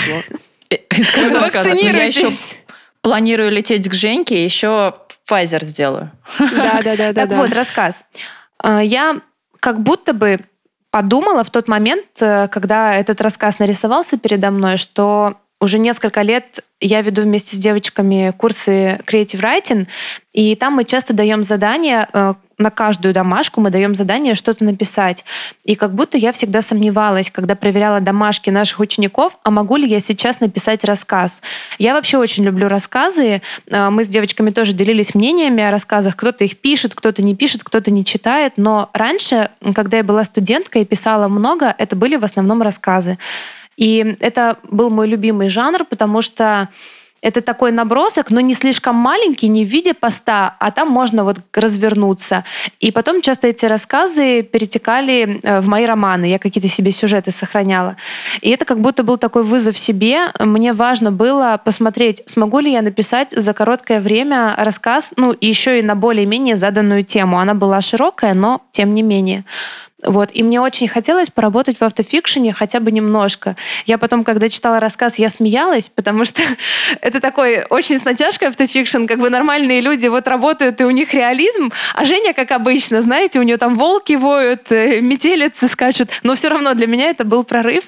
Э, кроме рассказов. Я еще планирую лететь к Женьке, еще Pfizer сделаю. Да, да, да. Так вот, рассказ. А, я как будто бы подумала в тот момент, э, когда этот рассказ нарисовался передо мной, что уже несколько лет я веду вместе с девочками курсы Creative Writing, и там мы часто даем задания, э, на каждую домашку мы даем задание что-то написать. И как будто я всегда сомневалась, когда проверяла домашки наших учеников, а могу ли я сейчас написать рассказ. Я вообще очень люблю рассказы. Э, мы с девочками тоже делились мнениями о рассказах. Кто-то их пишет, кто-то не пишет, кто-то не читает. Но раньше, когда я была студенткой и писала много, это были в основном рассказы. И это был мой любимый жанр, потому что это такой набросок, но не слишком маленький, не в виде поста, а там можно вот развернуться. И потом часто эти рассказы перетекали э, в мои романы. Я какие-то себе сюжеты сохраняла. И это как будто был такой вызов себе. Мне важно было посмотреть, смогу ли я написать за короткое время рассказ, ну, еще и на более-менее заданную тему. Она была широкая, но тем не менее. Вот. И мне очень хотелось поработать в автофикшене хотя бы немножко. Я потом, когда читала рассказ, я смеялась, потому что это такой очень с натяжкой автофикшн, как бы нормальные люди вот работают, и у них реализм, а Женя, как обычно, знаете, у нее там волки воют, э, метелицы скачут, но все равно для меня это был прорыв.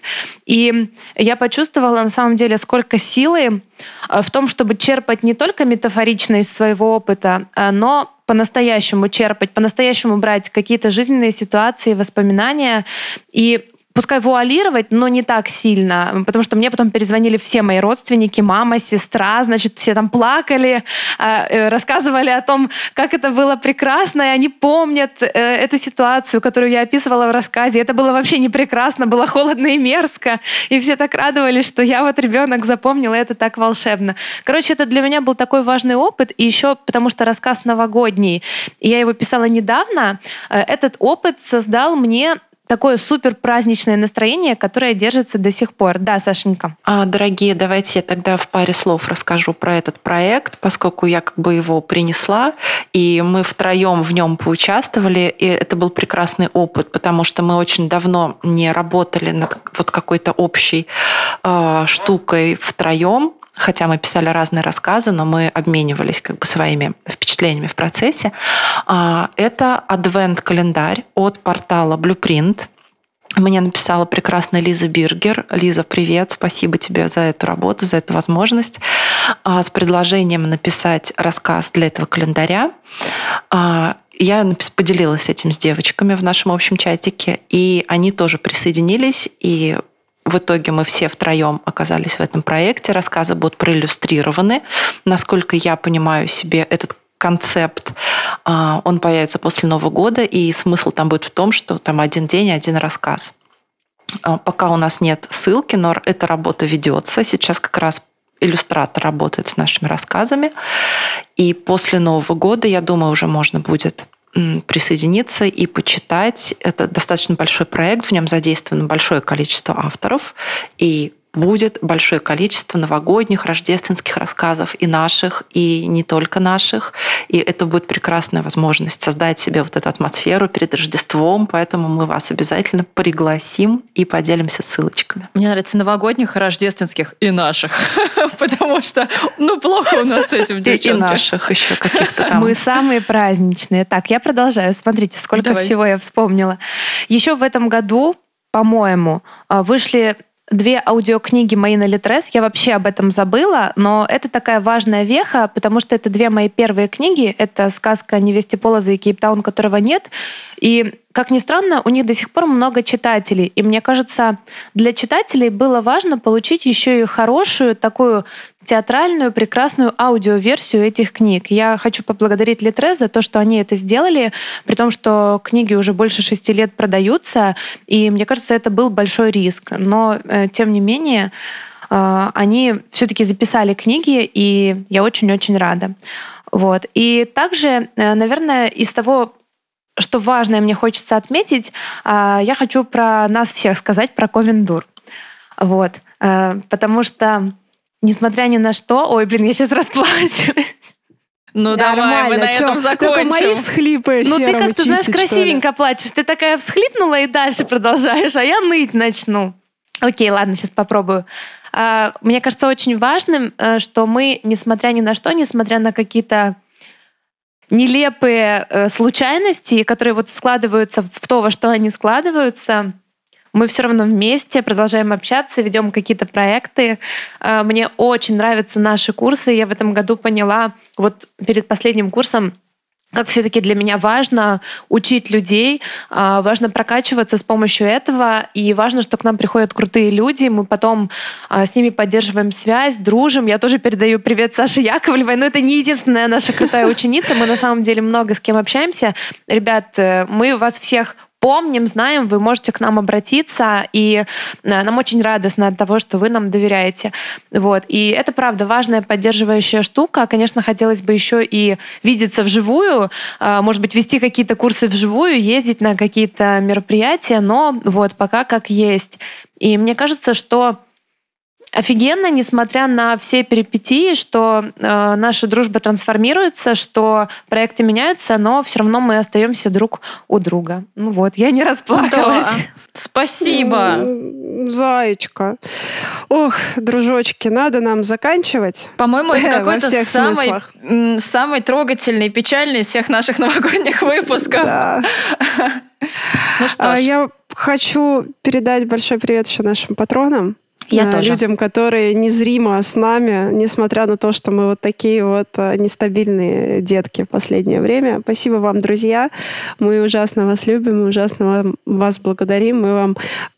И я почувствовала на самом деле, сколько силы э, в том, чтобы черпать не только метафорично из своего опыта, э, но по-настоящему черпать, по-настоящему брать какие-то жизненные ситуации, воспоминания. И пускай вуалировать, но не так сильно, потому что мне потом перезвонили все мои родственники, мама, сестра, значит, все там плакали, а, э, рассказывали о том, как это было прекрасно, и они помнят э, эту ситуацию, которую я описывала в рассказе. Это было вообще не прекрасно, было холодно и мерзко, и все так радовались, что я вот ребенок запомнила, это так волшебно. Короче, это для меня был такой важный опыт, и еще потому что рассказ новогодний, и я его писала недавно, э, этот опыт создал мне такое супер праздничное настроение, которое держится до сих пор. Да, Сашенька? А, дорогие, давайте я тогда в паре слов расскажу про этот проект, поскольку я как бы его принесла, и мы втроем в нем поучаствовали, и это был прекрасный опыт, потому что мы очень давно не работали над вот какой-то общей э, штукой втроем, хотя мы писали разные рассказы, но мы обменивались как бы своими впечатлениями в процессе. А, это адвент-календарь от портала Blueprint. Мне написала прекрасная Лиза Биргер. Лиза, привет, спасибо тебе за эту работу, за эту возможность. А, с предложением написать рассказ для этого календаря. А, я поделилась этим с девочками в нашем общем чатике, и они тоже присоединились, и в итоге мы все втроем оказались в этом проекте. Рассказы будут проиллюстрированы. Насколько я понимаю себе этот концепт, а, он появится после Нового года, и смысл там будет в том, что там один день, один рассказ. А, пока у нас нет ссылки, но эта работа ведется. Сейчас как раз иллюстратор работает с нашими рассказами. И после Нового года, я думаю, уже можно будет присоединиться и почитать. Это достаточно большой проект, в нем задействовано большое количество авторов, и будет большое количество новогодних, рождественских рассказов и наших, и не только наших. И это будет прекрасная возможность создать себе вот эту атмосферу перед Рождеством, поэтому мы вас обязательно пригласим и поделимся ссылочками. Мне нравится новогодних, рождественских и наших, потому что, ну, плохо у нас с этим, девчонки. И наших еще каких-то там. Мы самые праздничные. Так, я продолжаю. Смотрите, сколько всего я вспомнила. Еще в этом году, по-моему, вышли две аудиокниги мои на Литрес. Я вообще об этом забыла, но это такая важная веха, потому что это две мои первые книги. Это сказка «Невесте Полоза» и «Кейптаун», которого нет. И как ни странно, у них до сих пор много читателей. И мне кажется, для читателей было важно получить еще и хорошую такую театральную, прекрасную аудиоверсию этих книг. Я хочу поблагодарить Литре за то, что они это сделали, при том, что книги уже больше шести лет продаются, и мне кажется, это был большой риск. Но, э, тем не менее, э, они все-таки записали книги, и я очень-очень рада. Вот. И также, э, наверное, из того, что важное мне хочется отметить, я хочу про нас всех сказать, про Ковендур. Вот. Потому что, несмотря ни на что... Ой, блин, я сейчас расплачусь. Ну да, давай, мы на Чё? этом закончим. Только мои всхлипы Ну ты как-то, знаешь, красивенько плачешь. Ты такая всхлипнула и дальше продолжаешь, а я ныть начну. Окей, ладно, сейчас попробую. А, мне кажется очень важным, э, что мы, несмотря ни на что, несмотря на какие-то нелепые э, случайности, которые вот складываются в то, во что они складываются, мы все равно вместе продолжаем общаться, ведем какие-то проекты. Э, мне очень нравятся наши курсы. Я в этом году поняла, вот перед последним курсом как все-таки для меня важно учить людей, а, важно прокачиваться с помощью этого, и важно, что к нам приходят крутые люди, мы потом а, с ними поддерживаем связь, дружим. Я тоже передаю привет Саше Яковлевой, но это не единственная наша крутая ученица, мы на самом деле много с кем общаемся. Ребят, э, мы вас всех помним, знаем, вы можете к нам обратиться, и э, нам очень радостно от того, что вы нам доверяете. Вот. И это, правда, важная поддерживающая штука. Конечно, хотелось бы еще и видеться вживую, э, может быть, вести какие-то курсы вживую, ездить на какие-то мероприятия, но вот пока как есть. И мне кажется, что офигенно, несмотря на все перипетии, что э, наша дружба трансформируется, что проекты меняются, но все равно мы остаемся друг у друга. Ну вот, я не расплакалась. Да. Спасибо. Заечка. Ох, дружочки, надо нам заканчивать. По-моему, это какой-то самый, самый трогательный и печальный из всех наших новогодних выпусков. Да. Ну что а ж. Я хочу передать большой привет еще нашим патронам. Я тоже. Людям, которые незримо с нами, несмотря на то, что мы вот такие вот э, нестабильные детки в последнее время. Спасибо вам, друзья. Мы ужасно вас любим, мы ужасно вас благодарим. Мы вам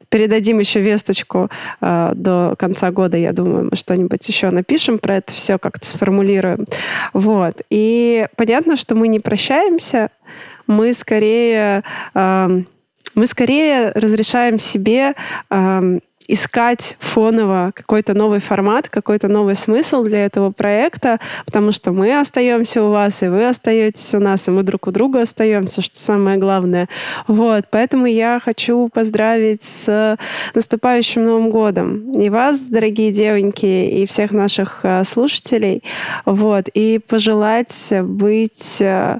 передадим еще весточку э, до конца года, я думаю, мы что-нибудь еще напишем про это все, как-то сформулируем. Вот. И понятно, что мы не прощаемся, мы скорее... Э, мы скорее разрешаем себе э, искать фоново какой-то новый формат, какой-то новый смысл для этого проекта, потому что мы остаемся у вас, и вы остаетесь у нас, и мы друг у друга остаемся, что самое главное. Вот, поэтому я хочу поздравить с наступающим Новым годом и вас, дорогие девоньки, и всех наших э, слушателей, вот, и пожелать быть э,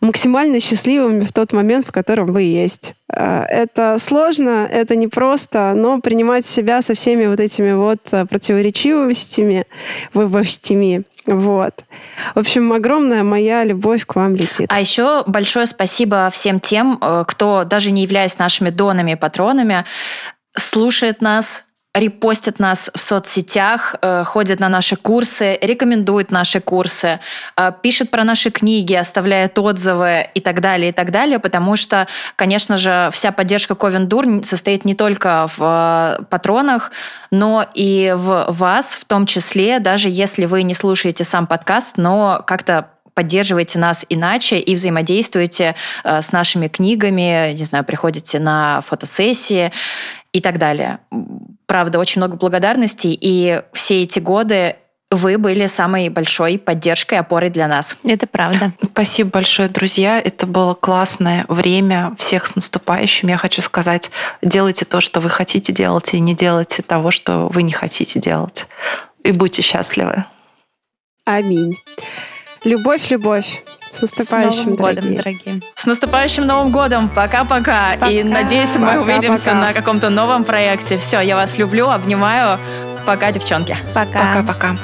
максимально счастливыми в тот момент, в котором вы есть. Э, это сложно, это непросто, но принимать себя со всеми вот этими вот э, противоречивостями, вывостями, вот. В общем, огромная моя любовь к вам летит. А еще большое спасибо всем тем, э, кто, даже не являясь нашими донами патронами, слушает нас, репостят нас в соцсетях, э, ходят на наши курсы, рекомендуют наши курсы, э, пишет про наши книги, оставляет отзывы и так далее, и так далее, потому что, конечно же, вся поддержка Ковендур состоит не только в э, патронах, но и в вас, в том числе, даже если вы не слушаете сам подкаст, но как-то поддерживаете нас иначе и взаимодействуете с нашими книгами, не знаю, приходите на фотосессии и так далее. Правда, очень много благодарностей, и все эти годы вы были самой большой поддержкой, опорой для нас. Это правда. Спасибо большое, друзья. Это было классное время. Всех с наступающим. Я хочу сказать, делайте то, что вы хотите делать, и не делайте того, что вы не хотите делать. И будьте счастливы. Аминь. Любовь, любовь. С наступающим, С Новым годом, дорогие. С наступающим Новым годом. Пока-пока. И надеюсь, мы пока, увидимся пока. на каком-то новом проекте. Все, я вас люблю, обнимаю. Пока, девчонки. Пока. Пока-пока.